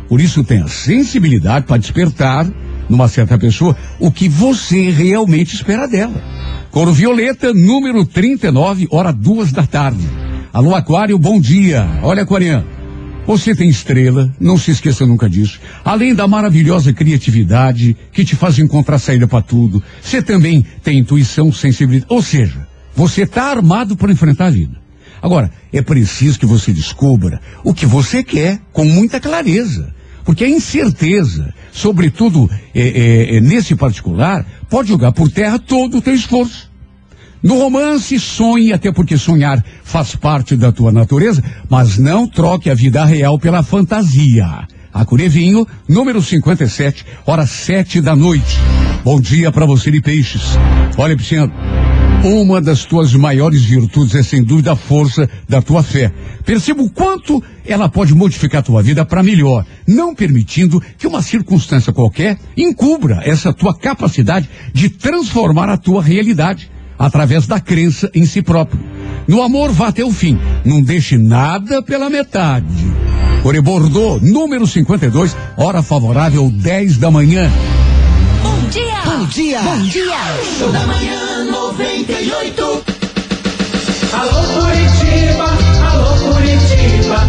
Speaker 1: Por isso tenha sensibilidade para despertar numa certa pessoa o que você realmente espera dela. Coro Violeta, número 39, hora duas da tarde. Alô, Aquário, bom dia. Olha, Aquariano. Você tem estrela, não se esqueça nunca disso. Além da maravilhosa criatividade que te faz encontrar saída para tudo, você também tem intuição, sensibilidade. Ou seja, você está armado para enfrentar a vida. Agora, é preciso que você descubra o que você quer com muita clareza. Porque a incerteza, sobretudo é, é, é, nesse particular, pode jogar por terra todo o teu esforço. No romance, sonhe, até porque sonhar faz parte da tua natureza, mas não troque a vida real pela fantasia. A número 57, hora sete da noite. Bom dia para você de peixes. Olha, Pisciano, uma das tuas maiores virtudes é sem dúvida a força da tua fé. Perceba o quanto ela pode modificar a tua vida para melhor, não permitindo que uma circunstância qualquer encubra essa tua capacidade de transformar a tua realidade através da crença em si próprio. No amor, vá até o fim. Não deixe nada pela metade. Ore Bordeaux, número 52, hora favorável 10 da manhã.
Speaker 4: Bom dia!
Speaker 3: Bom dia.
Speaker 4: Bom dia!
Speaker 6: Show da manhã 98.
Speaker 7: Alô Curitiba, alô Curitiba,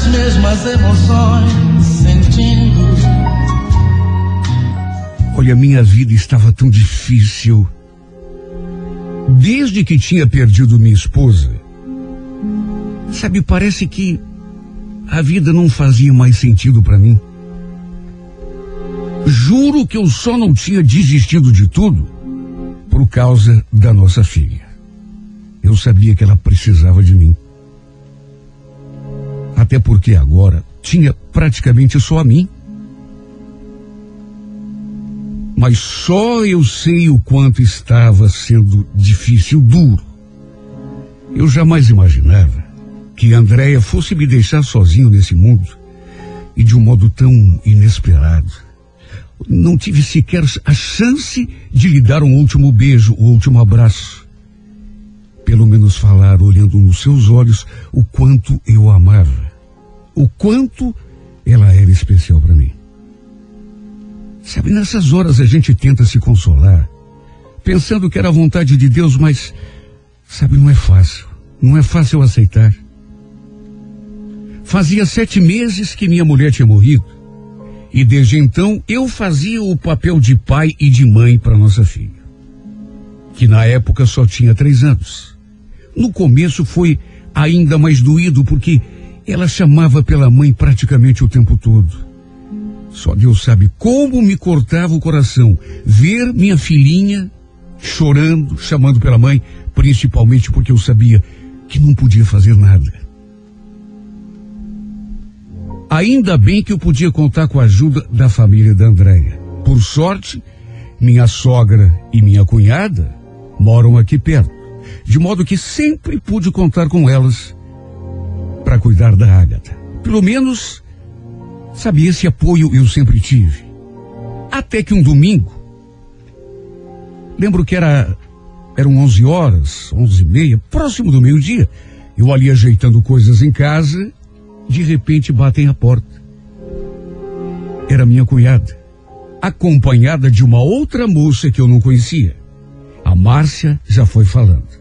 Speaker 6: as mesmas emoções sentindo.
Speaker 1: Olha, minha vida estava tão difícil. Desde que tinha perdido minha esposa. Sabe, parece que a vida não fazia mais sentido para mim. Juro que eu só não tinha desistido de tudo por causa da nossa filha. Eu sabia que ela precisava de mim. Até porque agora tinha praticamente só a mim. Mas só eu sei o quanto estava sendo difícil, duro. Eu jamais imaginava que Andréia fosse me deixar sozinho nesse mundo e de um modo tão inesperado. Não tive sequer a chance de lhe dar um último beijo, um último abraço. Pelo menos falar, olhando nos seus olhos, o quanto eu amava. O quanto ela era especial para mim. Sabe, nessas horas a gente tenta se consolar, pensando que era a vontade de Deus, mas, sabe, não é fácil. Não é fácil aceitar. Fazia sete meses que minha mulher tinha morrido. E desde então eu fazia o papel de pai e de mãe para nossa filha, que na época só tinha três anos. No começo foi ainda mais doído porque ela chamava pela mãe praticamente o tempo todo. Só Deus sabe como me cortava o coração ver minha filhinha chorando, chamando pela mãe, principalmente porque eu sabia que não podia fazer nada. Ainda bem que eu podia contar com a ajuda da família da Andréia. Por sorte, minha sogra e minha cunhada moram aqui perto, de modo que sempre pude contar com elas para cuidar da Ágata. Pelo menos sabia esse apoio eu sempre tive. Até que um domingo, lembro que era eram 11 horas, 11 e meia, próximo do meio-dia, eu ali ajeitando coisas em casa de repente batem a porta. Era minha cunhada, acompanhada de uma outra moça que eu não conhecia. A Márcia já foi falando.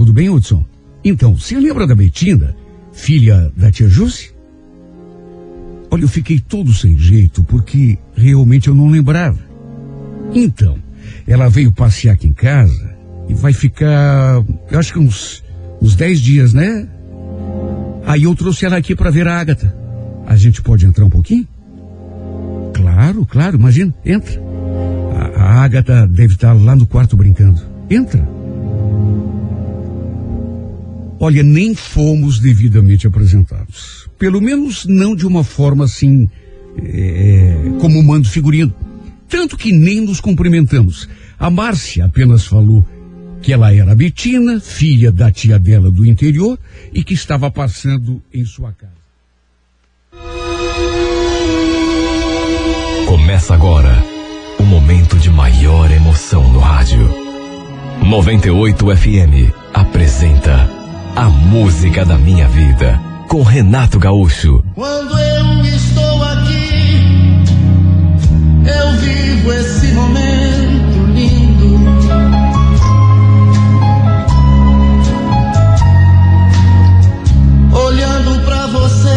Speaker 1: Tudo bem, Hudson? Então, você lembra da Betina, filha da tia Jússi? Olha, eu fiquei todo sem jeito porque realmente eu não lembrava. Então, ela veio passear aqui em casa e vai ficar, eu acho que uns, uns dez dias, né? Aí eu trouxe ela aqui para ver a Ágata. A gente pode entrar um pouquinho? Claro, claro, imagina, entra. A, a Ágata deve estar lá no quarto brincando. Entra. Olha, nem fomos devidamente apresentados. Pelo menos não de uma forma assim, é, como mando figurino. Tanto que nem nos cumprimentamos. A Márcia apenas falou que ela era Betina, filha da tia dela do interior e que estava passando em sua casa.
Speaker 2: Começa agora o momento de maior emoção no rádio. 98 FM apresenta A Música da Minha Vida com Renato Gaúcho.
Speaker 6: Quando eu estou aqui, eu vivo esse momento lindo. Olhando pra você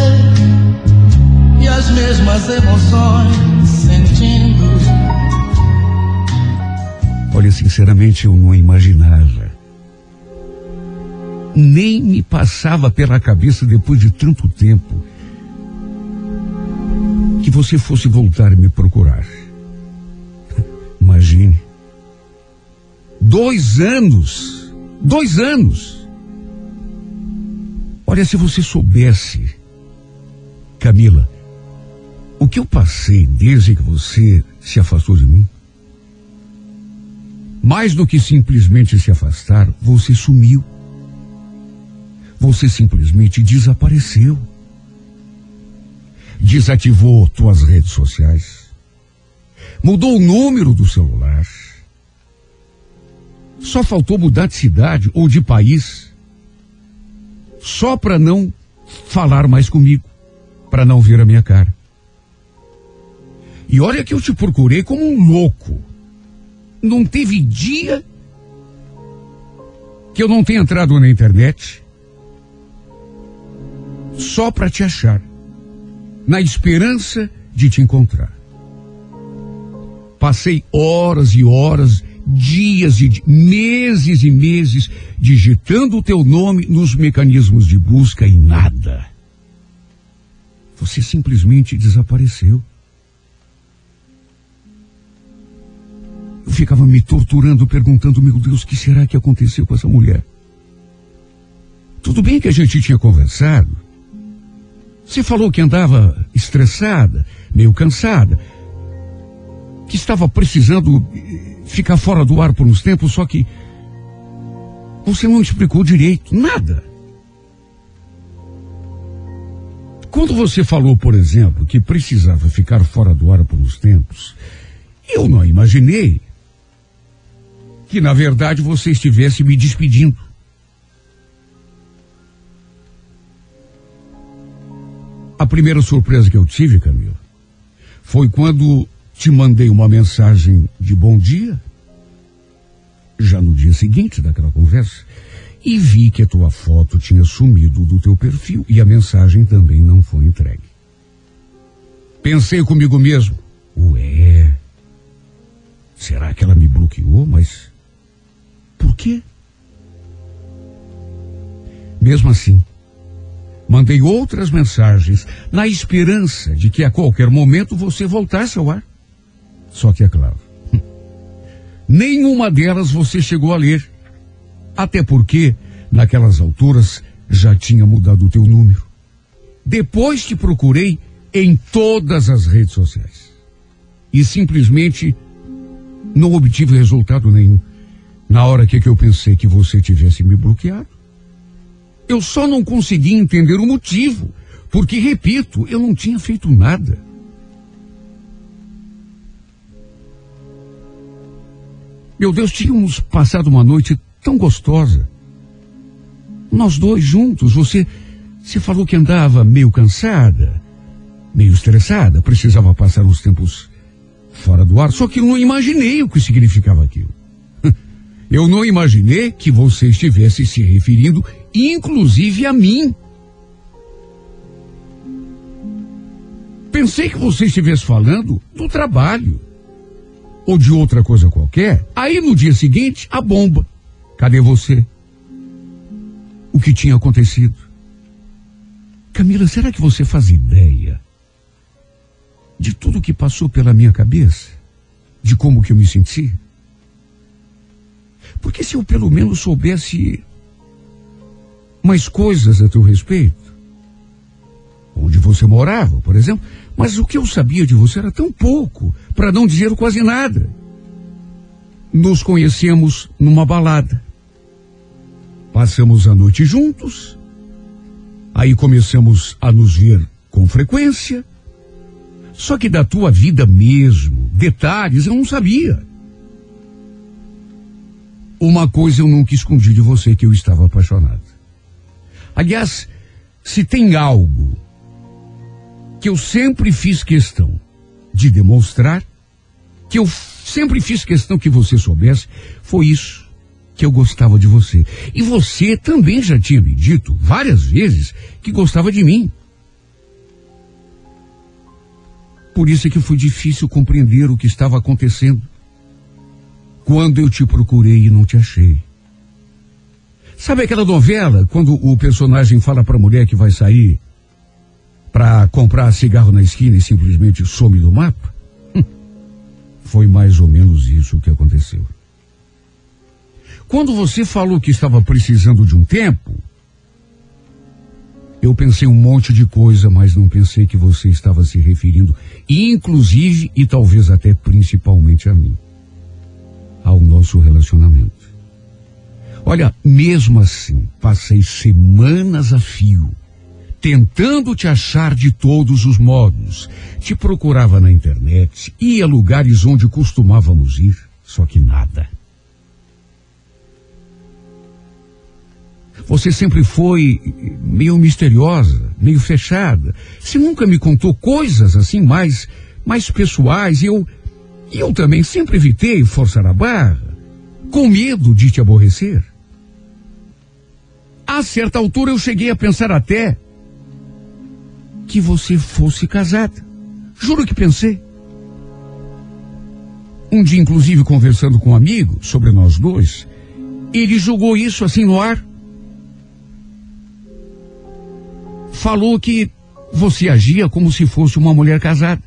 Speaker 6: e as mesmas emoções sentindo.
Speaker 1: Olha, sinceramente, eu não imaginava. Nem me passava pela cabeça depois de tanto tempo que você fosse voltar a me procurar. Imagine. Dois anos. Dois anos. Olha, se você soubesse, Camila, o que eu passei desde que você se afastou de mim. Mais do que simplesmente se afastar, você sumiu. Você simplesmente desapareceu. Desativou tuas redes sociais. Mudou o número do celular. Só faltou mudar de cidade ou de país. Só para não falar mais comigo. Para não ver a minha cara. E olha que eu te procurei como um louco. Não teve dia que eu não tenha entrado na internet só para te achar, na esperança de te encontrar. Passei horas e horas, dias e meses e meses digitando o teu nome nos mecanismos de busca e nada. Você simplesmente desapareceu. Eu ficava me torturando, perguntando, meu Deus, o que será que aconteceu com essa mulher? Tudo bem que a gente tinha conversado. Você falou que andava estressada, meio cansada, que estava precisando eh, ficar fora do ar por uns tempos, só que você não explicou direito, nada. Quando você falou, por exemplo, que precisava ficar fora do ar por uns tempos, eu não imaginei que, na verdade, você estivesse me despedindo. A primeira surpresa que eu tive, Camila, foi quando te mandei uma mensagem de bom dia, já no dia seguinte daquela conversa, e vi que a tua foto tinha sumido do teu perfil e a mensagem também não foi entregue. Pensei comigo mesmo, ué, será que ela me bloqueou? Mas por quê? Mesmo assim, mandei outras mensagens na esperança de que a qualquer momento você voltasse ao ar. Só que é claro, <laughs> nenhuma delas você chegou a ler. Até porque, naquelas alturas, já tinha mudado o teu número. Depois te procurei em todas as redes sociais. E simplesmente não obtive resultado nenhum. Na hora que, que eu pensei que você tivesse me bloqueado. Eu só não consegui entender o motivo, porque, repito, eu não tinha feito nada. Meu Deus, tínhamos passado uma noite tão gostosa. Nós dois juntos, você, você falou que andava meio cansada, meio estressada, precisava passar uns tempos fora do ar, só que eu não imaginei o que significava aquilo. <laughs> Eu não imaginei que você estivesse se referindo, inclusive a mim. Pensei que você estivesse falando do trabalho ou de outra coisa qualquer. Aí no dia seguinte, a bomba. Cadê você? O que tinha acontecido? Camila, será que você faz ideia de tudo que passou pela minha cabeça? De como que eu me senti? Porque se eu pelo menos soubesse mais coisas a teu respeito, onde você morava, por exemplo, mas o que eu sabia de você era tão pouco, para não dizer quase nada. Nos conhecemos numa balada. Passamos a noite juntos. Aí começamos a nos ver com frequência. Só que da tua vida mesmo, detalhes eu não sabia. Uma coisa eu nunca escondi de você que eu estava apaixonado. Aliás, se tem algo que eu sempre fiz questão de demonstrar, que eu sempre fiz questão que você soubesse, foi isso que eu gostava de você. E você também já tinha me dito várias vezes que gostava de mim. Por isso é que foi difícil compreender o que estava acontecendo. Quando eu te procurei e não te achei. Sabe aquela novela, quando o personagem fala para a mulher que vai sair para comprar cigarro na esquina e simplesmente some do mapa? <laughs> Foi mais ou menos isso que aconteceu. Quando você falou que estava precisando de um tempo, eu pensei um monte de coisa, mas não pensei que você estava se referindo, inclusive e talvez até principalmente a mim, ao nosso relacionamento. Olha, mesmo assim, passei semanas a fio, tentando te achar de todos os modos. Te procurava na internet, ia a lugares onde costumávamos ir, só que nada. Você sempre foi meio misteriosa, meio fechada. Você nunca me contou coisas assim mais, mais pessoais eu, eu também sempre evitei forçar a barra, com medo de te aborrecer. A certa altura eu cheguei a pensar até que você fosse casada. Juro que pensei. Um dia, inclusive, conversando com um amigo sobre nós dois, ele jogou isso assim no ar. Falou que você agia como se fosse uma mulher casada.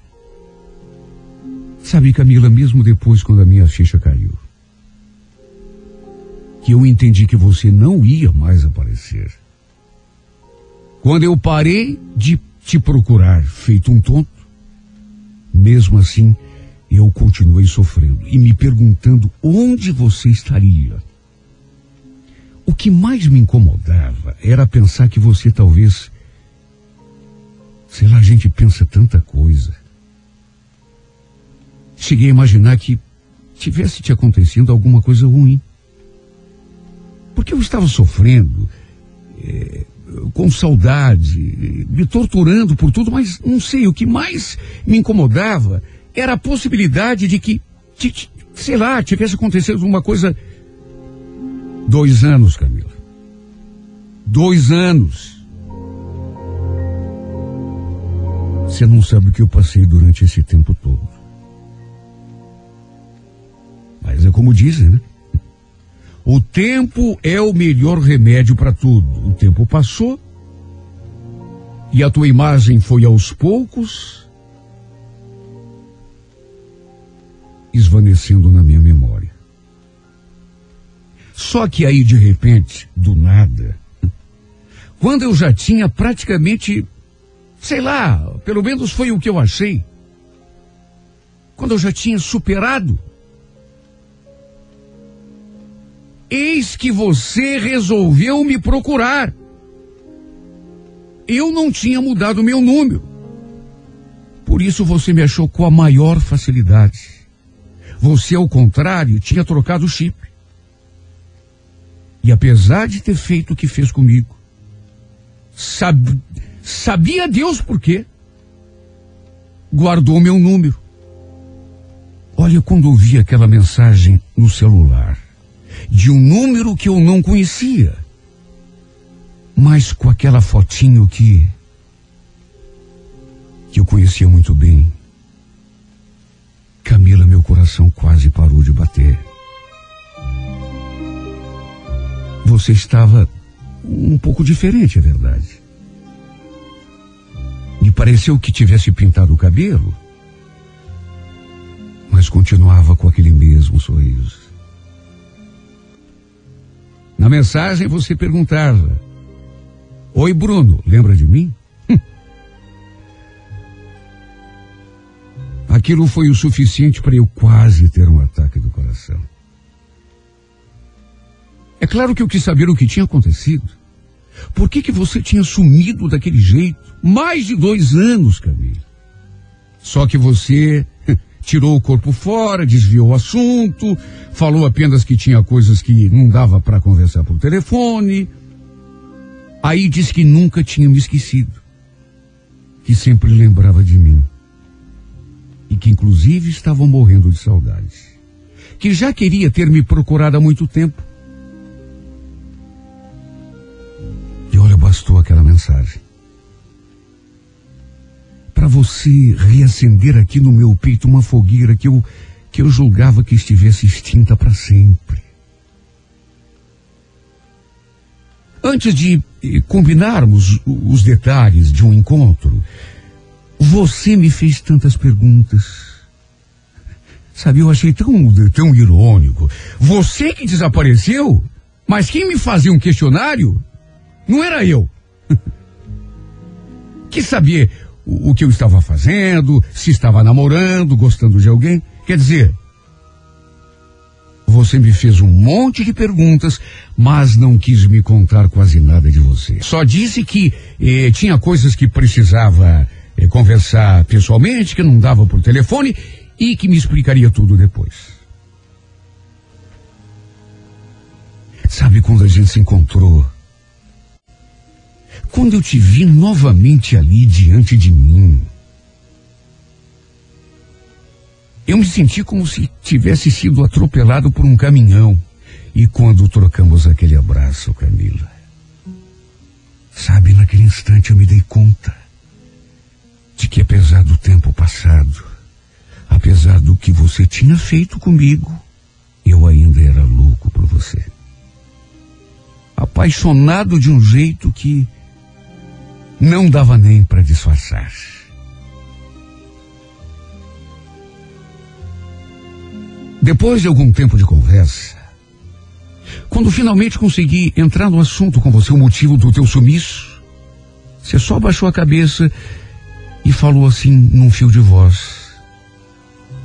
Speaker 1: Sabe, Camila, mesmo depois, quando a minha ficha caiu, que eu entendi que você não ia mais aparecer. Quando eu parei de te procurar feito um tonto, mesmo assim, eu continuei sofrendo e me perguntando onde você estaria. O que mais me incomodava era pensar que você talvez. Sei lá, a gente pensa tanta coisa. Cheguei a imaginar que tivesse te acontecendo alguma coisa ruim. Porque eu estava sofrendo, é, com saudade, me torturando por tudo, mas não sei, o que mais me incomodava era a possibilidade de que, de, sei lá, tivesse acontecido uma coisa. Dois anos, Camila. Dois anos. Você não sabe o que eu passei durante esse tempo todo. Mas é como dizem, né? O tempo é o melhor remédio para tudo. O tempo passou e a tua imagem foi aos poucos esvanecendo na minha memória. Só que aí, de repente, do nada, quando eu já tinha praticamente, sei lá, pelo menos foi o que eu achei, quando eu já tinha superado, eis que você resolveu me procurar. Eu não tinha mudado meu número. Por isso você me achou com a maior facilidade. Você, ao contrário, tinha trocado o chip. E apesar de ter feito o que fez comigo, sab, sabia Deus por quê? Guardou meu número. Olha, quando eu vi aquela mensagem no celular, de um número que eu não conhecia, mas com aquela fotinho que que eu conhecia muito bem. Camila, meu coração quase parou de bater. Você estava um pouco diferente, é verdade. Me pareceu que tivesse pintado o cabelo, mas continuava com aquele mesmo sorriso. Na mensagem você perguntava: Oi, Bruno, lembra de mim? <laughs> Aquilo foi o suficiente para eu quase ter um ataque do coração. É claro que eu quis saber o que tinha acontecido. Por que, que você tinha sumido daquele jeito? Mais de dois anos, Camila. Só que você tirou o corpo fora, desviou o assunto, falou apenas que tinha coisas que não dava para conversar por telefone. Aí disse que nunca tinha me esquecido, que sempre lembrava de mim e que inclusive estava morrendo de saudade, que já queria ter me procurado há muito tempo. E olha, bastou aquela mensagem para você reacender aqui no meu peito uma fogueira que eu, que eu julgava que estivesse extinta para sempre. Antes de eh, combinarmos os detalhes de um encontro, você me fez tantas perguntas. Sabe, eu achei tão, tão irônico. Você que desapareceu, mas quem me fazia um questionário não era eu. <laughs> Quis saber o, que eu estava fazendo, se estava namorando, gostando de alguém. Quer dizer, você me fez um monte de perguntas, mas não quis me contar quase nada de você. Só disse que eh, tinha coisas que precisava eh, conversar pessoalmente, que não dava por telefone e que me explicaria tudo depois. Sabe quando a gente se encontrou? Quando eu te vi novamente ali diante de mim, eu me senti como se tivesse sido atropelado por um caminhão. E quando trocamos aquele abraço, Camila, sabe, naquele instante eu me dei conta de que apesar do tempo passado, apesar do que você tinha feito comigo, eu ainda era louco por você. Apaixonado de um jeito que não dava nem para disfarçar. Depois de algum tempo de conversa, quando finalmente consegui entrar no assunto com você, o motivo do teu sumiço, você só baixou a cabeça e falou assim num fio de voz.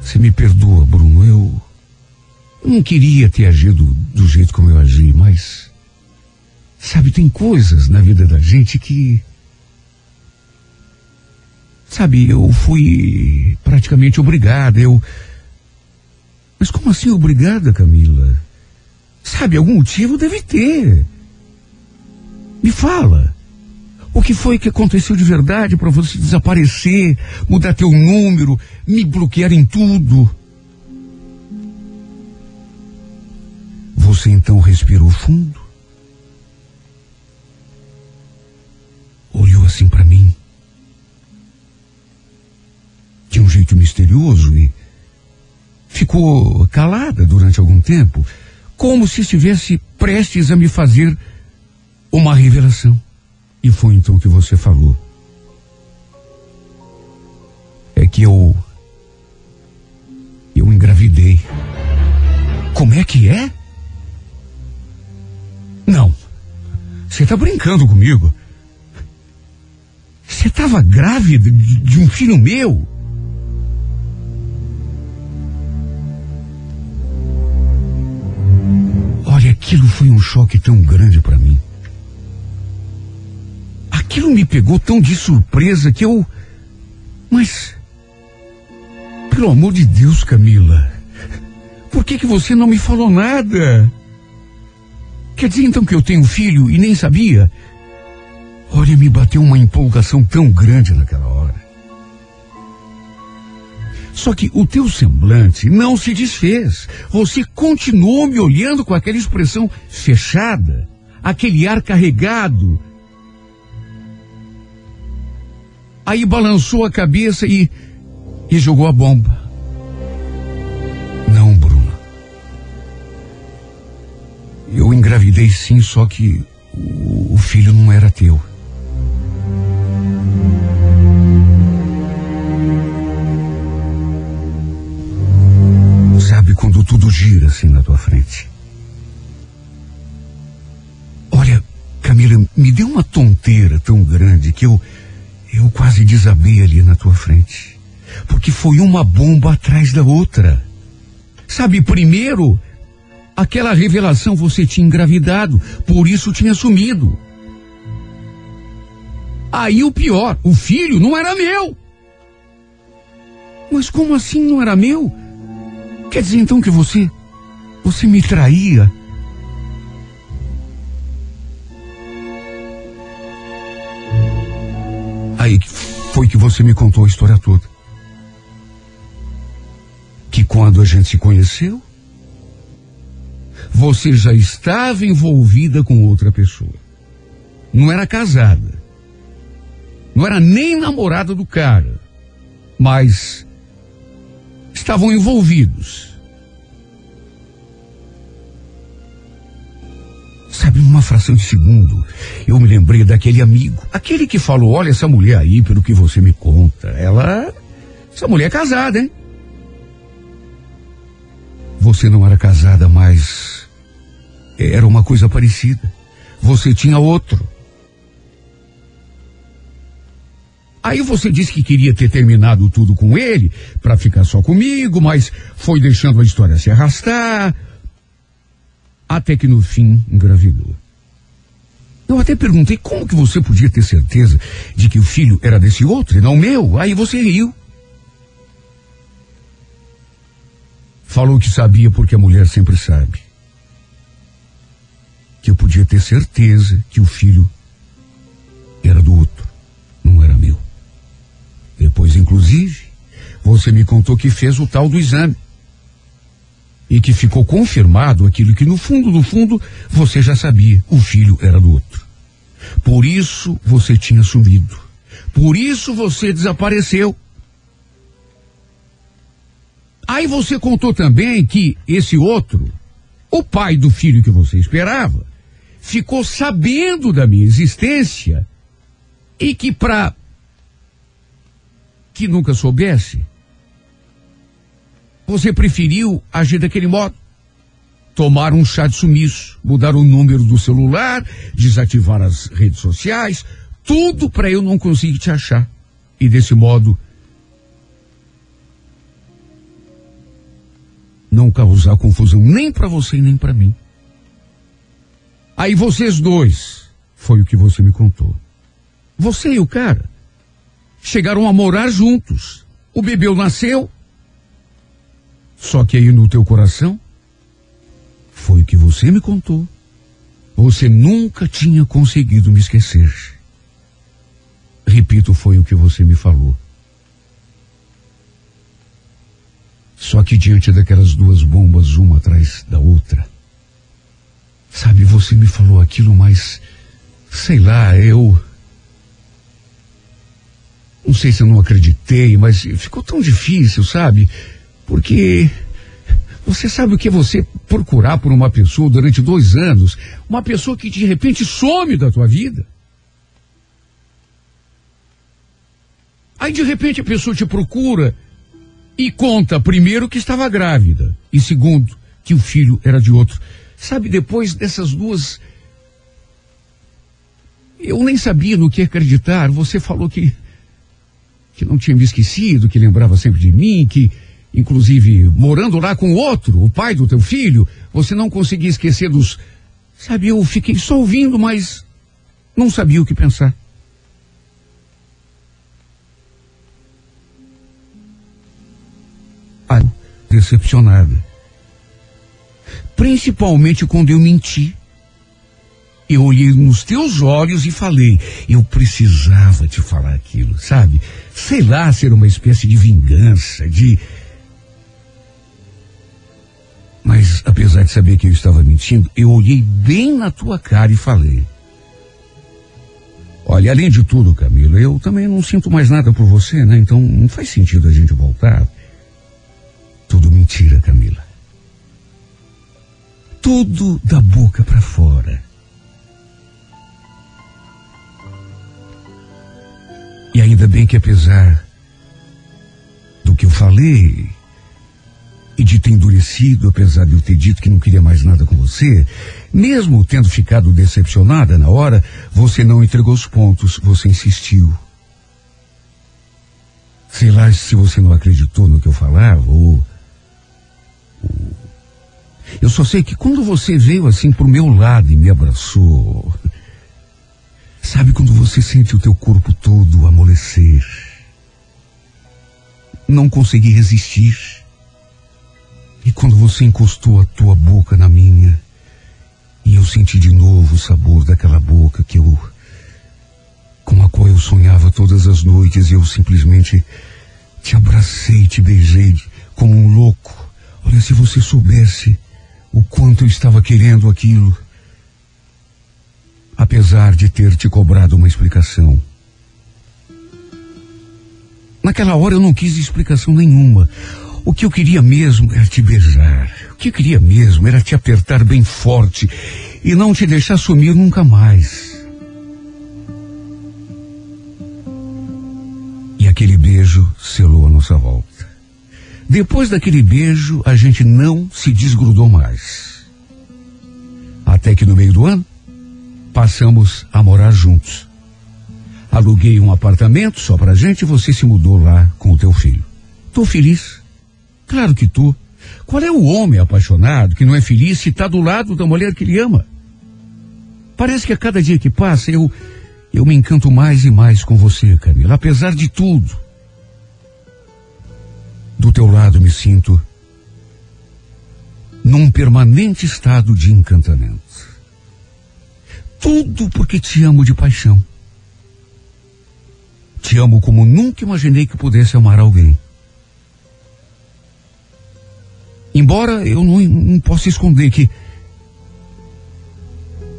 Speaker 1: Você me perdoa, Bruno, eu não queria ter agido do jeito como eu agi, mas sabe, tem coisas na vida da gente que sabe, eu fui praticamente obrigada, eu mas como assim obrigada, Camila? Sabe, algum motivo deve ter. Me fala. O que foi que aconteceu de verdade para você desaparecer, mudar teu número, me bloquear em tudo? Você então respirou fundo ficou calada durante algum tempo, como se estivesse prestes a me fazer uma revelação. E foi então que você falou. É que eu. Eu engravidei. Como é que é? Não. Você está brincando comigo. Você estava grávida de, de um filho meu? Olha, aquilo foi um choque tão grande para mim. Aquilo me pegou tão de surpresa que eu. Mas. Pelo amor de Deus, Camila. Por que, que você não me falou nada? Quer dizer então que eu tenho filho e nem sabia? Olha, me bateu uma empolgação tão grande naquela hora. Só que o teu semblante não se desfez. Você continuou me olhando com aquela expressão fechada, aquele ar carregado. Aí balançou a cabeça e, e jogou a bomba. Não, Bruno. Eu engravidei sim, só que o, o filho não era teu. Tudo gira assim na tua frente? Olha, Camila, me deu uma tonteira tão grande que eu eu quase desabei ali na tua frente. Porque foi uma bomba atrás da outra. Sabe, primeiro, aquela revelação você tinha engravidado, por isso tinha sumido. Aí o pior, o filho não era meu. Mas como assim não era meu? Quer dizer então que você. Você me traía? Aí foi que você me contou a história toda. Que quando a gente se conheceu, você já estava envolvida com outra pessoa. Não era casada. Não era nem namorada do cara. Mas estavam envolvidos. Sabe, numa fração de segundo, eu me lembrei daquele amigo, aquele que falou: Olha, essa mulher aí, pelo que você me conta, ela. Essa mulher é casada, hein? Você não era casada, mas. Era uma coisa parecida. Você tinha outro. Aí você disse que queria ter terminado tudo com ele para ficar só comigo, mas foi deixando a história se arrastar. Até que no fim engravidou. Eu até perguntei como que você podia ter certeza de que o filho era desse outro e não meu. Aí você riu. Falou que sabia porque a mulher sempre sabe. Que eu podia ter certeza que o filho era do outro, não era meu. Inclusive, você me contou que fez o tal do exame. E que ficou confirmado aquilo que no fundo, no fundo, você já sabia. O filho era do outro. Por isso você tinha sumido. Por isso você desapareceu. Aí você contou também que esse outro, o pai do filho que você esperava, ficou sabendo da minha existência e que para que nunca soubesse, você preferiu agir daquele modo. Tomar um chá de sumiço, mudar o número do celular, desativar as redes sociais, tudo para eu não conseguir te achar. E desse modo, não causar confusão nem para você nem para mim. Aí vocês dois, foi o que você me contou. Você e o cara chegaram a morar juntos. O bebê nasceu. Só que aí no teu coração, foi o que você me contou. Você nunca tinha conseguido me esquecer. Repito, foi o que você me falou. Só que diante daquelas duas bombas, uma atrás da outra, sabe, você me falou aquilo, mas sei lá, eu. Não sei se eu não acreditei, mas ficou tão difícil, sabe? Porque Você sabe o que é você procurar por uma pessoa durante dois anos? Uma pessoa que de repente some da tua vida? Aí de repente a pessoa te procura e conta, primeiro, que estava grávida, e segundo, que o filho era de outro. Sabe, depois dessas duas. Eu nem sabia no que acreditar. Você falou que. Que não tinha me esquecido, que lembrava sempre de mim, que, inclusive, morando lá com outro, o pai do teu filho, você não conseguia esquecer dos. Sabe, eu fiquei só ouvindo, mas não sabia o que pensar. Decepcionada. Principalmente quando eu menti. Eu olhei nos teus olhos e falei, eu precisava te falar aquilo, sabe? Sei lá, ser uma espécie de vingança, de. Mas apesar de saber que eu estava mentindo, eu olhei bem na tua cara e falei. Olha, além de tudo, Camila, eu também não sinto mais nada por você, né? Então não faz sentido a gente voltar. Tudo mentira, Camila. Tudo da boca para fora. E ainda bem que apesar do que eu falei e de ter endurecido, apesar de eu ter dito que não queria mais nada com você, mesmo tendo ficado decepcionada na hora, você não entregou os pontos, você insistiu. Sei lá se você não acreditou no que eu falava ou eu só sei que quando você veio assim pro meu lado e me abraçou, sabe quando você sente o teu corpo todo amolecer? Não consegui resistir. E quando você encostou a tua boca na minha, e eu senti de novo o sabor daquela boca que eu com a qual eu sonhava todas as noites, eu simplesmente te abracei, te beijei como um louco. Olha, se você soubesse o quanto eu estava querendo aquilo, apesar de ter te cobrado uma explicação. Naquela hora eu não quis explicação nenhuma. O que eu queria mesmo era te beijar. O que eu queria mesmo era te apertar bem forte e não te deixar sumir nunca mais. E aquele beijo selou a nossa volta. Depois daquele beijo, a gente não se desgrudou mais. Até que no meio do ano, passamos a morar juntos. Aluguei um apartamento só pra gente e você se mudou lá com o teu filho. Tô feliz. Claro que tô. Qual é o homem apaixonado que não é feliz se tá do lado da mulher que ele ama? Parece que a cada dia que passa eu eu me encanto mais e mais com você, Camila, apesar de tudo. Do teu lado me sinto num permanente estado de encantamento. Tudo porque te amo de paixão. Te amo como nunca imaginei que pudesse amar alguém. Embora eu não, não possa esconder que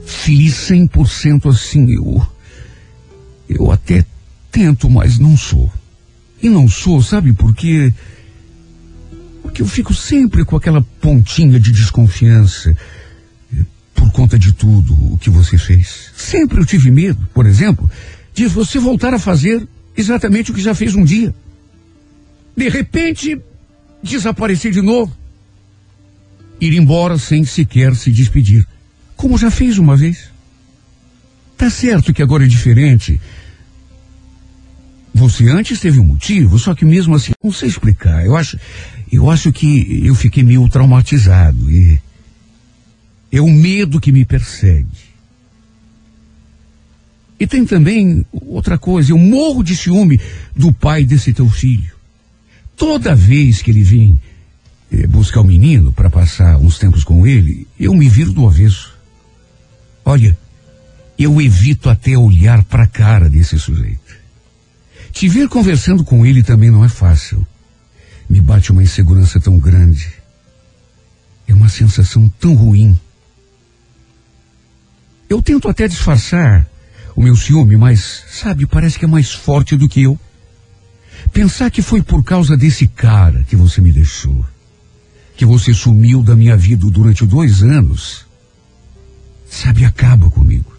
Speaker 1: feliz 100% assim, eu, eu até tento, mas não sou. E não sou, sabe por quê? Porque eu fico sempre com aquela pontinha de desconfiança conta de tudo o que você fez. Sempre eu tive medo, por exemplo, de você voltar a fazer exatamente o que já fez um dia. De repente, desaparecer de novo. Ir embora sem sequer se despedir. Como já fez uma vez. Tá certo que agora é diferente. Você antes teve um motivo, só que mesmo assim, não sei explicar. Eu acho, eu acho que eu fiquei meio traumatizado e é o medo que me persegue. E tem também outra coisa, eu morro de ciúme do pai desse teu filho. Toda vez que ele vem eh, buscar o menino para passar uns tempos com ele, eu me viro do avesso. Olha, eu evito até olhar para a cara desse sujeito. Te ver conversando com ele também não é fácil. Me bate uma insegurança tão grande. É uma sensação tão ruim. Eu tento até disfarçar o meu ciúme, mas, sabe, parece que é mais forte do que eu. Pensar que foi por causa desse cara que você me deixou. que você sumiu da minha vida durante dois anos, sabe, acaba comigo.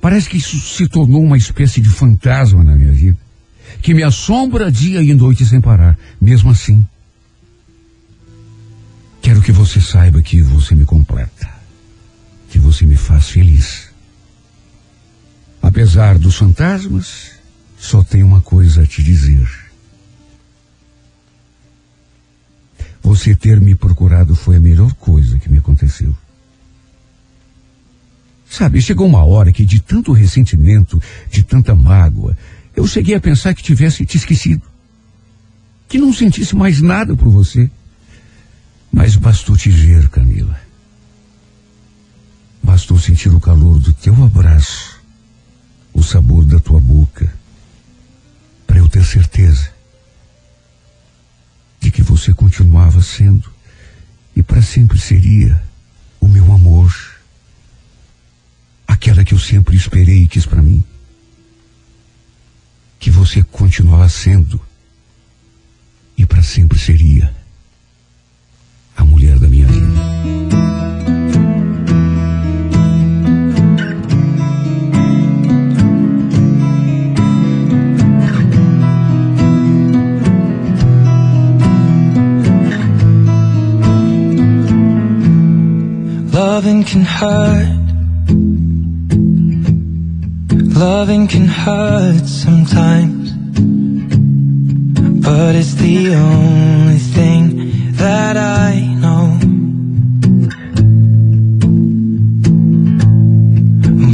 Speaker 1: Parece que isso se tornou uma espécie de fantasma na minha vida, que me assombra dia e noite sem parar. Mesmo assim, quero que você saiba que você me completa, que você me faz feliz. Apesar dos fantasmas, só tenho uma coisa a te dizer. Você ter me procurado foi a melhor coisa que me aconteceu. Sabe, chegou uma hora que de tanto ressentimento, de tanta mágoa, eu cheguei a pensar que tivesse te esquecido. Que não sentisse mais nada por você. Mas bastou te ver, Camila. Bastou sentir o calor do teu abraço, o sabor da tua boca, para eu ter certeza de que você continuava sendo e para sempre seria o meu amor aquela que eu sempre esperei e quis para mim. Que você continuava sendo e para sempre seria a mulher da minha vida.
Speaker 8: Loving can hurt. Loving can hurt sometimes. But it's the only thing that I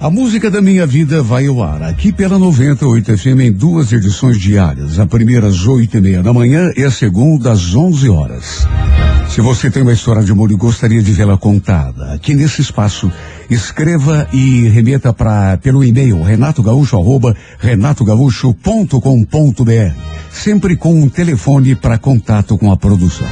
Speaker 1: A música da minha vida vai ao ar aqui pela 98 FM em duas edições diárias. A primeira às oito e meia da manhã e a segunda às 11 horas. Se você tem uma história de amor e gostaria de vê-la contada, aqui nesse espaço, escreva e remeta para pelo e-mail renatogaúcho arroba renatogaúcho.com.br, sempre com um telefone para contato com a produção.